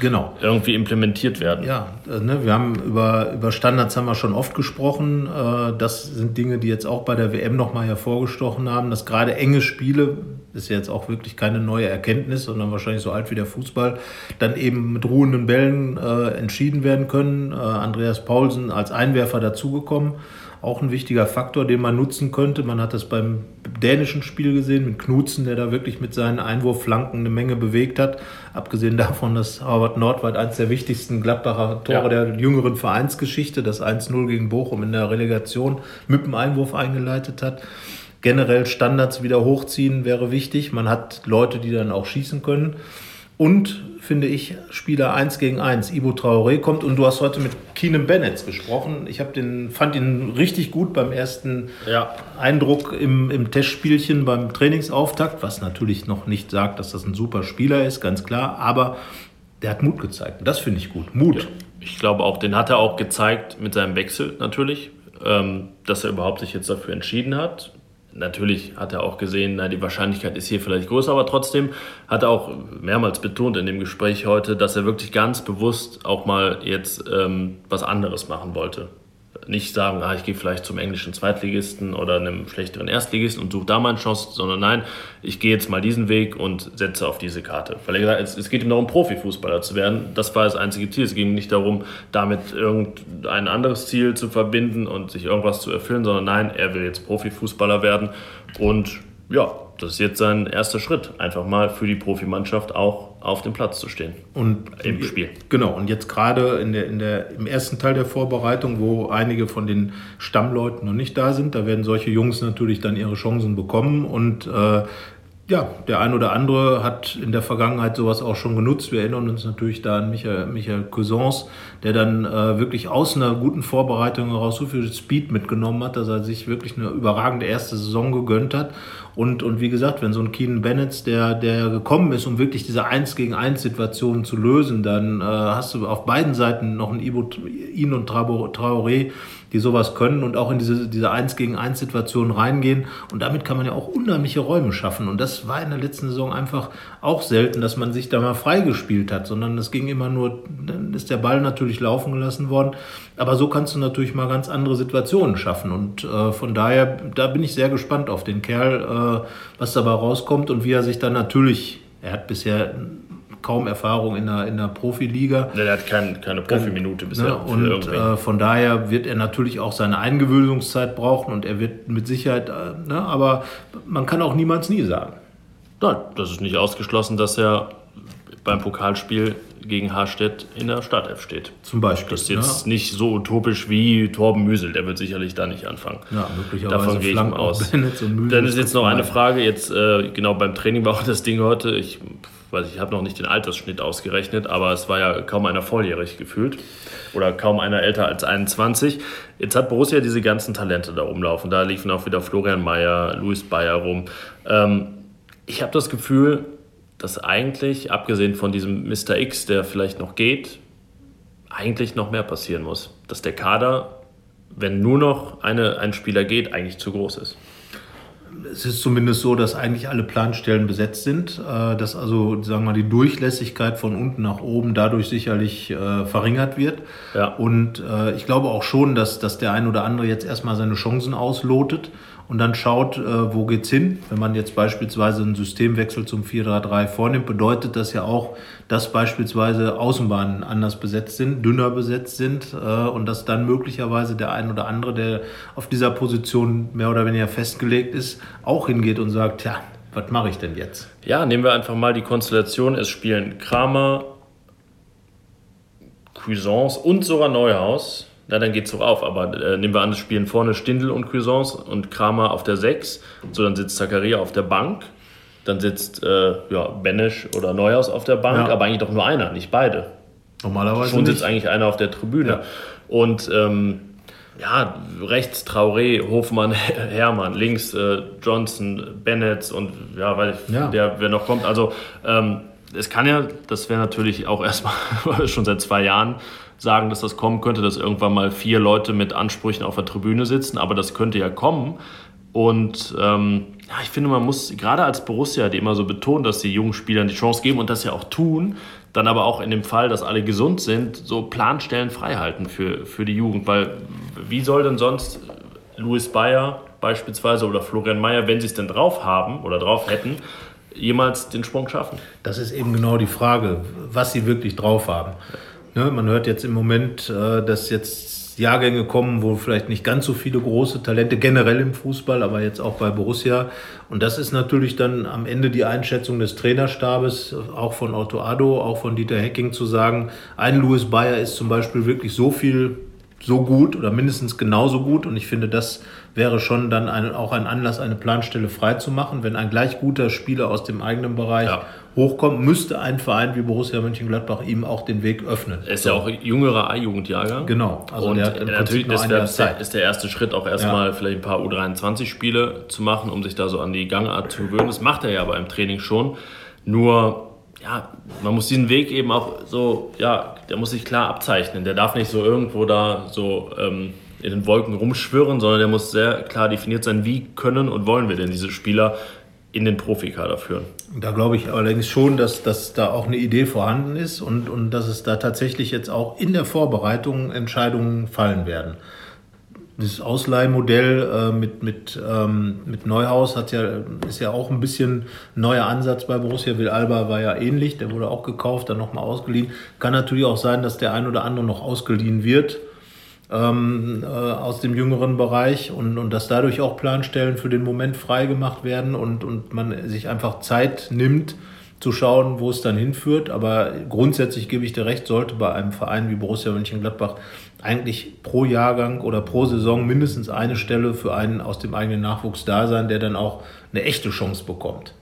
genau. irgendwie implementiert werden. Ja, äh, ne, wir haben über, über Standards haben wir schon oft gesprochen. Äh, das sind Dinge, die jetzt auch bei der WM nochmal hervorgestochen haben, dass gerade enge Spiele, ist ja jetzt auch wirklich keine neue Erkenntnis, sondern wahrscheinlich so alt wie der Fußball, dann eben mit ruhenden Bällen äh, entschieden werden können. Andreas Paulsen als Einwerfer dazugekommen auch ein wichtiger Faktor, den man nutzen könnte. Man hat das beim dänischen Spiel gesehen mit Knutzen, der da wirklich mit seinen Einwurfflanken eine Menge bewegt hat. Abgesehen davon, dass Harvard Nordwald eines der wichtigsten Gladbacher Tore ja. der jüngeren Vereinsgeschichte, das 1-0 gegen Bochum in der Relegation mit dem Einwurf eingeleitet hat. Generell Standards wieder hochziehen wäre wichtig. Man hat Leute, die dann auch schießen können. Und finde ich, Spieler 1 gegen 1. Ibo Traoré kommt und du hast heute mit Keenan Bennett gesprochen. Ich den, fand ihn richtig gut beim ersten ja. Eindruck im, im Testspielchen, beim Trainingsauftakt, was natürlich noch nicht sagt, dass das ein super Spieler ist, ganz klar, aber der hat Mut gezeigt. Und das finde ich gut. Mut. Ja, ich glaube auch, den hat er auch gezeigt mit seinem Wechsel natürlich, ähm, dass er überhaupt sich jetzt dafür entschieden hat. Natürlich hat er auch gesehen, na, die Wahrscheinlichkeit ist hier vielleicht größer, aber trotzdem hat er auch mehrmals betont in dem Gespräch heute, dass er wirklich ganz bewusst auch mal jetzt ähm, was anderes machen wollte nicht sagen, ah, ich gehe vielleicht zum englischen Zweitligisten oder einem schlechteren Erstligisten und suche da meine Chance, sondern nein, ich gehe jetzt mal diesen Weg und setze auf diese Karte. Weil er gesagt hat, es, geht ihm darum, Profifußballer zu werden. Das war das einzige Ziel. Es ging nicht darum, damit irgendein anderes Ziel zu verbinden und sich irgendwas zu erfüllen, sondern nein, er will jetzt Profifußballer werden und ja, das ist jetzt sein erster Schritt, einfach mal für die Profimannschaft auch auf dem Platz zu stehen. Und im Spiel. Genau, und jetzt gerade in der, in der, im ersten Teil der Vorbereitung, wo einige von den Stammleuten noch nicht da sind, da werden solche Jungs natürlich dann ihre Chancen bekommen und äh, ja, der ein oder andere hat in der Vergangenheit sowas auch schon genutzt. Wir erinnern uns natürlich da an Michael, Michael Cousins, der dann äh, wirklich aus einer guten Vorbereitung heraus so viel Speed mitgenommen hat, dass er sich wirklich eine überragende erste Saison gegönnt hat. Und, und wie gesagt, wenn so ein Keenan Bennett, der, der gekommen ist, um wirklich diese 1 gegen 1 Situation zu lösen, dann äh, hast du auf beiden Seiten noch einen Ibo, ihn und Traoré, die sowas können und auch in diese, diese 1 gegen 1 Situation reingehen. Und damit kann man ja auch unheimliche Räume schaffen. Und das war in der letzten Saison einfach auch selten, dass man sich da mal freigespielt hat, sondern es ging immer nur, dann ist der Ball natürlich laufen gelassen worden. Aber so kannst du natürlich mal ganz andere Situationen schaffen. Und äh, von daher, da bin ich sehr gespannt auf den Kerl, äh, was dabei rauskommt und wie er sich dann natürlich, er hat bisher kaum Erfahrung in der, in der Profiliga. Nee, er hat kein, keine Profiminute bisher. Ne? Und äh, von daher wird er natürlich auch seine Eingewöhnungszeit brauchen und er wird mit Sicherheit, äh, ne? aber man kann auch niemals nie sagen. Nein, das ist nicht ausgeschlossen, dass er beim Pokalspiel gegen Harstedt in der Startelf steht. Zum Beispiel. Das ist jetzt ja. nicht so utopisch wie Torben Müsel, der wird sicherlich da nicht anfangen. Ja, möglicherweise. Davon gehe ich mal aus. Dann ist jetzt noch eine Frage, jetzt äh, genau beim Training war auch das Ding heute, ich weiß ich, habe noch nicht den Altersschnitt ausgerechnet, aber es war ja kaum einer volljährig gefühlt oder kaum einer älter als 21. Jetzt hat Borussia diese ganzen Talente da rumlaufen. Da liefen auch wieder Florian Mayer, Luis Bayer rum. Ähm, ich habe das Gefühl, dass eigentlich, abgesehen von diesem Mr. X, der vielleicht noch geht, eigentlich noch mehr passieren muss. Dass der Kader, wenn nur noch eine, ein Spieler geht, eigentlich zu groß ist es ist zumindest so, dass eigentlich alle Planstellen besetzt sind, äh, dass also sagen wir mal die Durchlässigkeit von unten nach oben dadurch sicherlich äh, verringert wird. Ja. Und äh, ich glaube auch schon, dass, dass der ein oder andere jetzt erstmal seine Chancen auslotet und dann schaut, äh, wo geht's hin. Wenn man jetzt beispielsweise einen Systemwechsel zum 4-3-3 vornimmt, bedeutet das ja auch, dass beispielsweise Außenbahnen anders besetzt sind, dünner besetzt sind äh, und dass dann möglicherweise der ein oder andere, der auf dieser Position mehr oder weniger festgelegt ist, auch hingeht und sagt, ja, was mache ich denn jetzt? Ja, nehmen wir einfach mal die Konstellation. Es spielen Kramer, Cuisance und sogar Neuhaus na, dann geht es doch auf. Aber äh, nehmen wir an, es spielen vorne Stindl und Cuisance und Kramer auf der 6. So, dann sitzt Zakaria auf der Bank. Dann sitzt äh, ja, Benesch oder Neuhaus auf der Bank, ja. aber eigentlich doch nur einer, nicht beide. Normalerweise. Schon sitzt nicht. eigentlich einer auf der Tribüne. Ja. Und ähm, ja, rechts Traoré, Hofmann, Hermann, links äh, Johnson, Bennett und ja, weil ja. der, wer noch kommt. Also ähm, es kann ja, das wäre natürlich auch erstmal schon seit zwei Jahren sagen, dass das kommen könnte, dass irgendwann mal vier Leute mit Ansprüchen auf der Tribüne sitzen, aber das könnte ja kommen. Und ähm, ja, ich finde, man muss gerade als Borussia, die immer so betont, dass die jungen Spielern die Chance geben und das ja auch tun, dann aber auch in dem Fall, dass alle gesund sind, so Planstellen freihalten für, für die Jugend. Weil wie soll denn sonst Louis Bayer beispielsweise oder Florian Mayer, wenn sie es denn drauf haben oder drauf hätten, jemals den Sprung schaffen? Das ist eben genau die Frage, was sie wirklich drauf haben. Ne, man hört jetzt im Moment, äh, dass jetzt Jahrgänge kommen, wo vielleicht nicht ganz so viele große Talente generell im Fußball, aber jetzt auch bei Borussia. Und das ist natürlich dann am Ende die Einschätzung des Trainerstabes, auch von Otto Addo, auch von Dieter Hecking zu sagen, ein Louis Bayer ist zum Beispiel wirklich so viel so gut oder mindestens genauso gut. Und ich finde, das wäre schon dann ein, auch ein Anlass, eine Planstelle freizumachen. Wenn ein gleich guter Spieler aus dem eigenen Bereich ja. hochkommt, müsste ein Verein wie Borussia Mönchengladbach ihm auch den Weg öffnen. Er ist so. ja auch jüngerer A-Jugendjahrgang. Genau. Also und der hat natürlich ist der, Zeit. ist der erste Schritt auch erstmal ja. vielleicht ein paar U23-Spiele zu machen, um sich da so an die Gangart zu gewöhnen. Das macht er ja beim Training schon. Nur ja, man muss diesen Weg eben auch so, ja, der muss sich klar abzeichnen. Der darf nicht so irgendwo da so ähm, in den Wolken rumschwirren, sondern der muss sehr klar definiert sein, wie können und wollen wir denn diese Spieler in den Profikader führen. Da glaube ich allerdings schon, dass, dass da auch eine Idee vorhanden ist und, und dass es da tatsächlich jetzt auch in der Vorbereitung Entscheidungen fallen werden. Das Ausleihmodell äh, mit, mit, ähm, mit Neuhaus hat ja, ist ja auch ein bisschen neuer Ansatz bei Borussia. Will Alba war ja ähnlich, der wurde auch gekauft, dann nochmal ausgeliehen. Kann natürlich auch sein, dass der ein oder andere noch ausgeliehen wird ähm, äh, aus dem jüngeren Bereich und, und dass dadurch auch Planstellen für den Moment freigemacht werden und, und man sich einfach Zeit nimmt, zu schauen, wo es dann hinführt. Aber grundsätzlich gebe ich dir recht, sollte bei einem Verein wie Borussia Mönchengladbach eigentlich pro Jahrgang oder pro Saison mindestens eine Stelle für einen aus dem eigenen Nachwuchs da sein, der dann auch eine echte Chance bekommt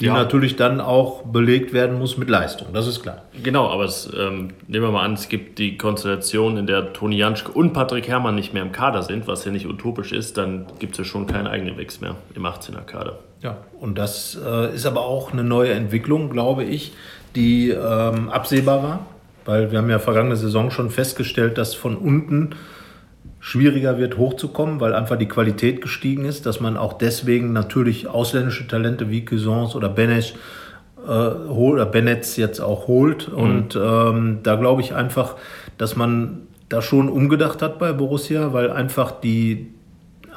die ja. natürlich dann auch belegt werden muss mit Leistung, das ist klar. Genau, aber es, ähm, nehmen wir mal an, es gibt die Konstellation, in der Toni Janschke und Patrick Herrmann nicht mehr im Kader sind, was ja nicht utopisch ist, dann gibt es ja schon keinen eigenen Wechsel mehr im 18er Kader. Ja, und das äh, ist aber auch eine neue Entwicklung, glaube ich, die ähm, absehbar war, weil wir haben ja vergangene Saison schon festgestellt, dass von unten schwieriger wird, hochzukommen, weil einfach die Qualität gestiegen ist, dass man auch deswegen natürlich ausländische Talente wie Cousins oder Benes äh, oder Benetz jetzt auch holt. Mhm. Und ähm, da glaube ich einfach, dass man da schon umgedacht hat bei Borussia, weil einfach die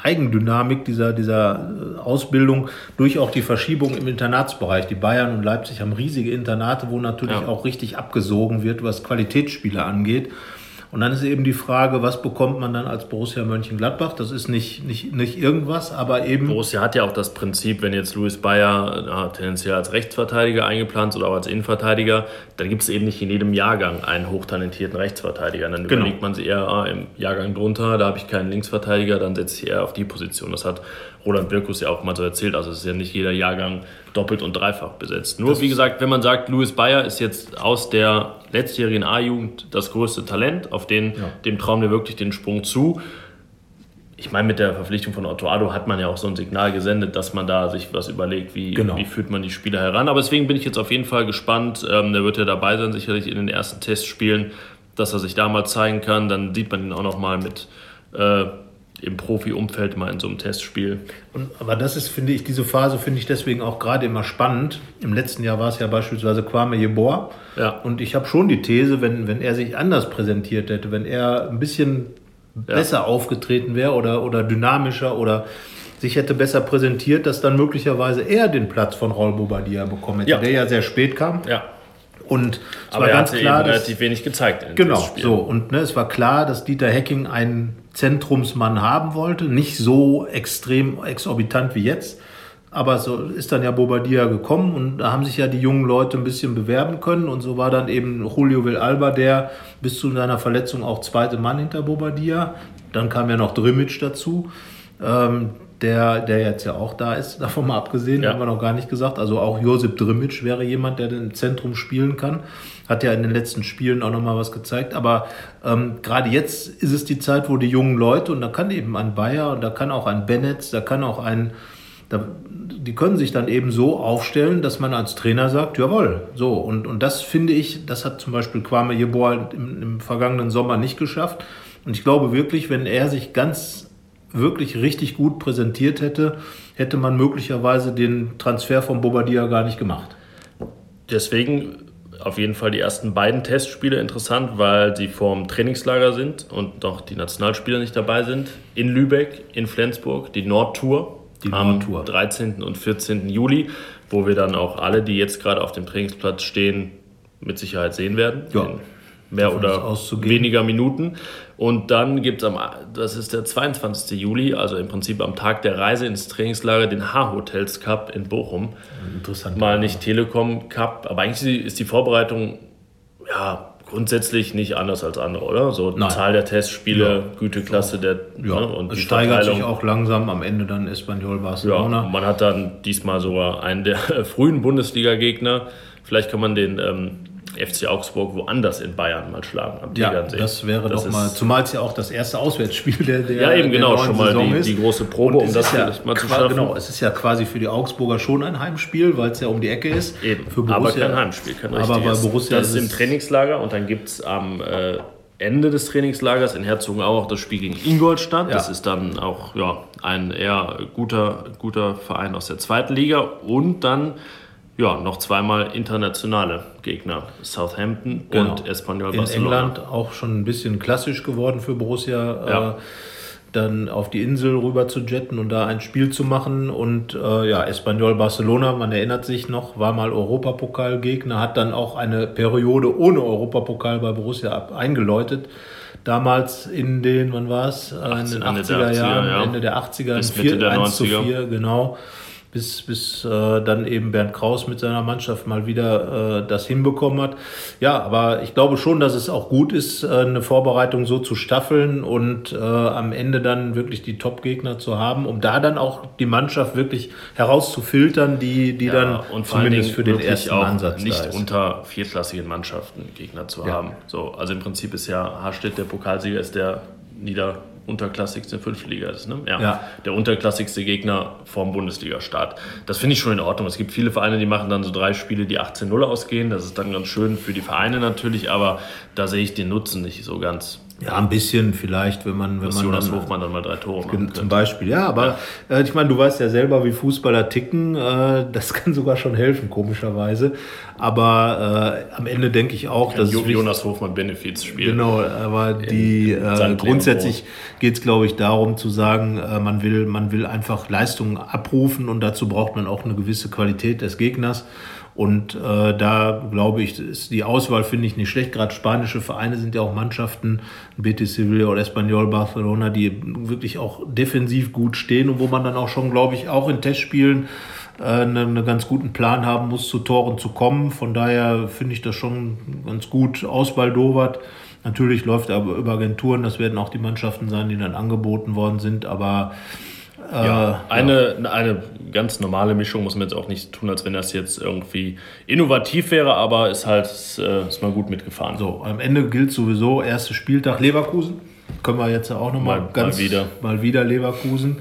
Eigendynamik dieser, dieser äh, Ausbildung durch auch die Verschiebung im Internatsbereich. Die Bayern und Leipzig haben riesige Internate, wo natürlich ja. auch richtig abgesogen wird, was Qualitätsspiele angeht. Und dann ist eben die Frage, was bekommt man dann als Borussia Mönchengladbach? Das ist nicht, nicht, nicht irgendwas, aber eben. Borussia hat ja auch das Prinzip, wenn jetzt Luis Bayer ja, tendenziell als Rechtsverteidiger eingeplant oder auch als Innenverteidiger, dann gibt es eben nicht in jedem Jahrgang einen hochtalentierten Rechtsverteidiger. Dann genau. überlegt man sich eher ah, im Jahrgang drunter, da habe ich keinen Linksverteidiger, dann setze ich eher auf die Position. Das hat Roland Wirkus ja auch mal so erzählt. Also es ist ja nicht jeder Jahrgang doppelt und dreifach besetzt. Nur, das wie gesagt, wenn man sagt, Louis Bayer ist jetzt aus der letztjährigen A-Jugend das größte Talent, auf den, ja. dem trauen wir wirklich den Sprung zu. Ich meine, mit der Verpflichtung von Otto Addo hat man ja auch so ein Signal gesendet, dass man da sich was überlegt, wie, genau. wie führt man die Spieler heran. Aber deswegen bin ich jetzt auf jeden Fall gespannt. Ähm, der wird ja dabei sein, sicherlich in den ersten Testspielen, dass er sich da mal zeigen kann. Dann sieht man ihn auch noch mal mit äh, im Profi-Umfeld mal in so einem Testspiel. Und, aber das ist, finde ich, diese Phase finde ich deswegen auch gerade immer spannend. Im letzten Jahr war es ja beispielsweise Kwame Jeboa. Ja. Und ich habe schon die These, wenn, wenn er sich anders präsentiert hätte, wenn er ein bisschen ja. besser aufgetreten wäre oder, oder dynamischer oder sich hätte besser präsentiert, dass dann möglicherweise er den Platz von Raul Bobadilla bekommen hätte, ja. der ja sehr spät kam. Ja. Und es Aber war ganz klar, dass, relativ wenig gezeigt. genau, so und ne, es war klar, dass Dieter Hecking einen Zentrumsmann haben wollte, nicht so extrem exorbitant wie jetzt. Aber so ist dann ja Bobadilla gekommen und da haben sich ja die jungen Leute ein bisschen bewerben können und so war dann eben Julio Villalba der bis zu seiner Verletzung auch zweite Mann hinter Bobadilla. Dann kam ja noch Drimic dazu. Ähm, der, der jetzt ja auch da ist, davon mal abgesehen, ja. haben wir noch gar nicht gesagt. Also auch Josip Drimic wäre jemand, der im Zentrum spielen kann. Hat ja in den letzten Spielen auch nochmal was gezeigt. Aber ähm, gerade jetzt ist es die Zeit, wo die jungen Leute, und da kann eben ein Bayer, und da kann auch ein Bennett, da kann auch ein, da, die können sich dann eben so aufstellen, dass man als Trainer sagt, jawohl, so. Und, und das finde ich, das hat zum Beispiel Kwame Jeboa im, im vergangenen Sommer nicht geschafft. Und ich glaube wirklich, wenn er sich ganz wirklich richtig gut präsentiert hätte, hätte man möglicherweise den Transfer von Bobadilla gar nicht gemacht. Deswegen auf jeden Fall die ersten beiden Testspiele interessant, weil sie vorm Trainingslager sind und noch die Nationalspieler nicht dabei sind. In Lübeck, in Flensburg, die Nordtour. Die Nordtour. Am 13. und 14. Juli, wo wir dann auch alle, die jetzt gerade auf dem Trainingsplatz stehen, mit Sicherheit sehen werden. Ja mehr oder weniger Minuten. Und dann gibt es am, das ist der 22. Juli, also im Prinzip am Tag der Reise ins Trainingslager, den H-Hotels Cup in Bochum. Interessant. Mal nicht Telekom Cup, aber eigentlich ist die Vorbereitung ja grundsätzlich nicht anders als andere, oder? So Nein. Zahl der Testspiele, ja. Güteklasse der ja. ne, und es steigert sich auch langsam am Ende dann Espanyol Barcelona. Ja, man hat dann diesmal sogar einen der frühen Bundesliga-Gegner. Vielleicht kann man den ähm, FC Augsburg woanders in Bayern mal schlagen am ja, Das wäre das doch mal, zumal es ja auch das erste Auswärtsspiel der, der Ja, eben genau, schon mal die, die, große Probe, um das ja mal zu schaffen. Genau, es ist ja quasi für die Augsburger schon ein Heimspiel, weil es ja um die Ecke ist. Eben, für Borussia, aber kein Heimspiel, kein aber bei Borussia Das ist im Trainingslager und dann gibt es am äh, Ende des Trainingslagers in Herzogenaurach das Spiel gegen Ingolstadt. Ja. Das ist dann auch ja, ein eher guter, guter Verein aus der zweiten Liga. Und dann ja, noch zweimal internationale Gegner. Southampton genau. und Espanyol Barcelona. In England auch schon ein bisschen klassisch geworden für Borussia. Ja. Äh, dann auf die Insel rüber zu jetten und da ein Spiel zu machen. Und äh, ja, Espanyol Barcelona, man erinnert sich noch, war mal Europapokalgegner, hat dann auch eine Periode ohne Europapokal bei Borussia ab, eingeläutet. Damals in den, wann war es? In den 80er Jahren, ja. Ende der 80er, Bis Mitte 4, der 1 zu 4, genau bis, bis äh, dann eben Bernd Kraus mit seiner Mannschaft mal wieder äh, das hinbekommen hat. Ja, aber ich glaube schon, dass es auch gut ist, äh, eine Vorbereitung so zu staffeln und äh, am Ende dann wirklich die Top-Gegner zu haben, um da dann auch die Mannschaft wirklich herauszufiltern, die, die ja, dann und zumindest für den ersten auch Ansatz nicht unter vierklassigen Mannschaften Gegner zu ja. haben. So, also im Prinzip ist ja Hastedt der Pokalsieger, ist der Nieder unterklassigste Fünftliga ist. Ne? Ja, ja. Der unterklassigste Gegner vorm Bundesliga-Start. Das finde ich schon in Ordnung. Es gibt viele Vereine, die machen dann so drei Spiele, die 18-0 ausgehen. Das ist dann ganz schön für die Vereine natürlich, aber da sehe ich den Nutzen nicht so ganz. Ja, ein bisschen vielleicht, wenn man. Wenn man Jonas dann, Hofmann dann mal drei Tore macht. Zum Beispiel, ja, aber ja. Äh, ich meine, du weißt ja selber, wie Fußballer ticken. Äh, das kann sogar schon helfen, komischerweise. Aber äh, am Ende denke ich auch, dass. Jo Jonas Hofmann Benefits spielt. Genau, aber die äh, grundsätzlich geht es, glaube ich, darum zu sagen, äh, man, will, man will einfach Leistungen abrufen und dazu braucht man auch eine gewisse Qualität des Gegners. Und äh, da glaube ich, ist die Auswahl finde ich nicht schlecht. Gerade spanische Vereine sind ja auch Mannschaften, Betis Sevilla oder Espanyol Barcelona, die wirklich auch defensiv gut stehen und wo man dann auch schon, glaube ich, auch in Testspielen äh, einen, einen ganz guten Plan haben muss, zu Toren zu kommen. Von daher finde ich das schon ganz gut ausbaldowert. Natürlich läuft er aber über Agenturen, das werden auch die Mannschaften sein, die dann angeboten worden sind, aber ja, äh, eine, ja. eine ganz normale Mischung muss man jetzt auch nicht tun, als wenn das jetzt irgendwie innovativ wäre, aber ist halt äh, ist mal gut mitgefahren. So, am Ende gilt sowieso erster Spieltag Leverkusen. Können wir jetzt auch nochmal mal, ganz mal wieder. mal wieder Leverkusen.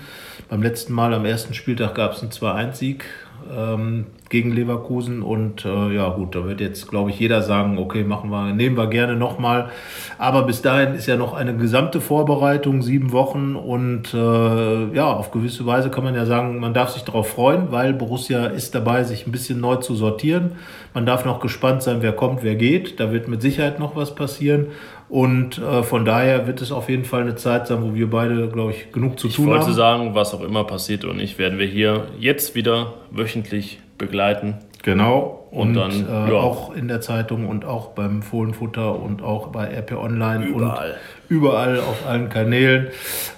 Beim letzten Mal am ersten Spieltag gab es einen 2-1-Sieg ähm, gegen Leverkusen. Und äh, ja gut, da wird jetzt, glaube ich, jeder sagen, okay, machen wir, nehmen wir gerne nochmal. Aber bis dahin ist ja noch eine gesamte Vorbereitung, sieben Wochen. Und äh, ja, auf gewisse Weise kann man ja sagen, man darf sich darauf freuen, weil Borussia ist dabei, sich ein bisschen neu zu sortieren. Man darf noch gespannt sein, wer kommt, wer geht. Da wird mit Sicherheit noch was passieren. Und äh, von daher wird es auf jeden Fall eine Zeit sein, wo wir beide, glaube ich, genug zu ich tun haben. Ich wollte sagen, was auch immer passiert und ich, werden wir hier jetzt wieder wöchentlich begleiten. Genau. Und, und dann äh, ja. auch in der Zeitung und auch beim Fohlenfutter und auch bei RP Online überall. und überall auf allen Kanälen.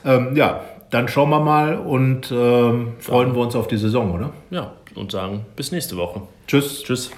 Ähm, ja, dann schauen wir mal und ähm, freuen wir uns auf die Saison, oder? Ja, und sagen bis nächste Woche. Tschüss. Tschüss.